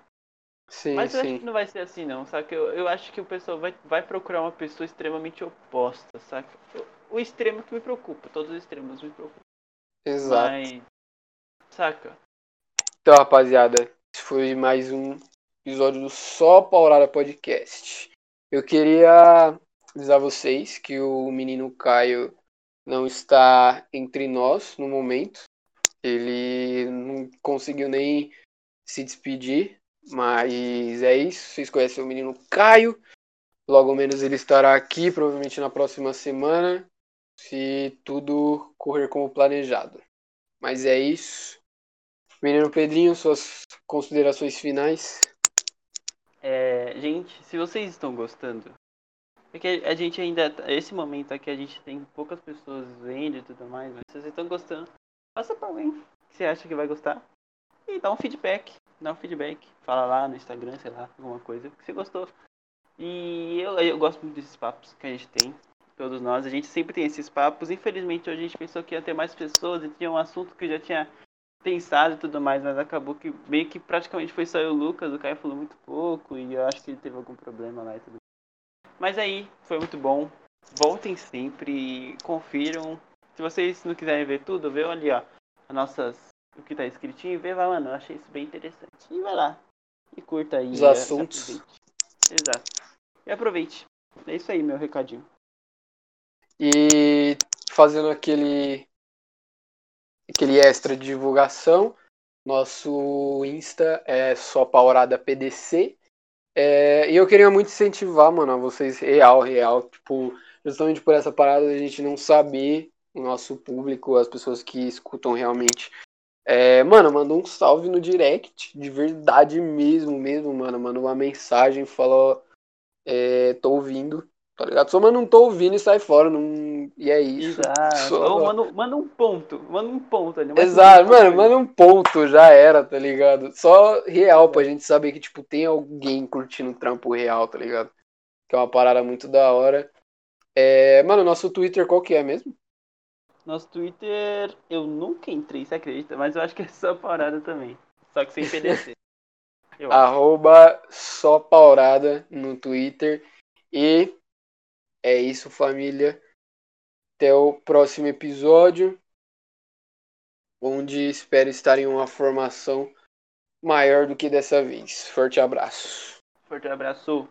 Sim, Mas eu acho sim. que não vai ser assim não, saca? Eu, eu acho que o pessoal vai, vai procurar uma pessoa extremamente oposta, saca? O, o extremo que me preocupa, todos os extremos me preocupam. Exato. Mas, saca? Então, rapaziada, esse foi mais um episódio do Só Paurada Podcast. Eu queria avisar vocês que o menino Caio não está entre nós no momento. Ele não conseguiu nem se despedir, mas é isso. Vocês conhecem o menino Caio. Logo menos ele estará aqui, provavelmente na próxima semana, se tudo correr como planejado. Mas é isso. Menino Pedrinho, suas considerações finais. É, gente, se vocês estão gostando, porque a gente ainda, esse momento aqui a gente tem poucas pessoas vendo e tudo mais, mas se vocês estão gostando, passa pra alguém que você acha que vai gostar e dá um feedback, dá um feedback, fala lá no Instagram, sei lá, alguma coisa que você gostou. E eu, eu gosto muito desses papos que a gente tem, todos nós, a gente sempre tem esses papos, infelizmente hoje a gente pensou que ia ter mais pessoas e tinha um assunto que eu já tinha pensado e tudo mais, mas acabou que meio que praticamente foi só eu o Lucas, o Caio falou muito pouco e eu acho que ele teve algum problema lá e tudo. Mas aí, foi muito bom. Voltem sempre e confiram. Se vocês não quiserem ver tudo, vê ali, ó, as nossas o que tá escritinho e vê lá, mano, eu achei isso bem interessante. E vai lá. E curta aí. Os assuntos. Exato. E aproveite. É isso aí, meu recadinho. E fazendo aquele aquele extra de divulgação, nosso Insta é só paurada PDC. É, e eu queria muito incentivar, mano, a vocês real, real, tipo, justamente por essa parada a gente não saber o nosso público, as pessoas que escutam realmente. É, mano, manda um salve no direct, de verdade mesmo, mesmo, mano. Manda uma mensagem, fala, é, tô ouvindo, tá ligado? Só manda um tô ouvindo e sai fora, não... e é isso. Exato. Ou manda, manda um ponto. Manda um ponto ali. Exato, um mano, ponto ali. manda um ponto, já era, tá ligado? Só real pra gente saber que, tipo, tem alguém curtindo o trampo real, tá ligado? Que é uma parada muito da hora. É, mano, nosso Twitter qual que é mesmo? Nosso Twitter, eu nunca entrei, você acredita? Mas eu acho que é só parada também. Só que sem PDC. Arroba só paurada no Twitter. E é isso, família. Até o próximo episódio. Onde espero estar em uma formação maior do que dessa vez. Forte abraço. Forte abraço.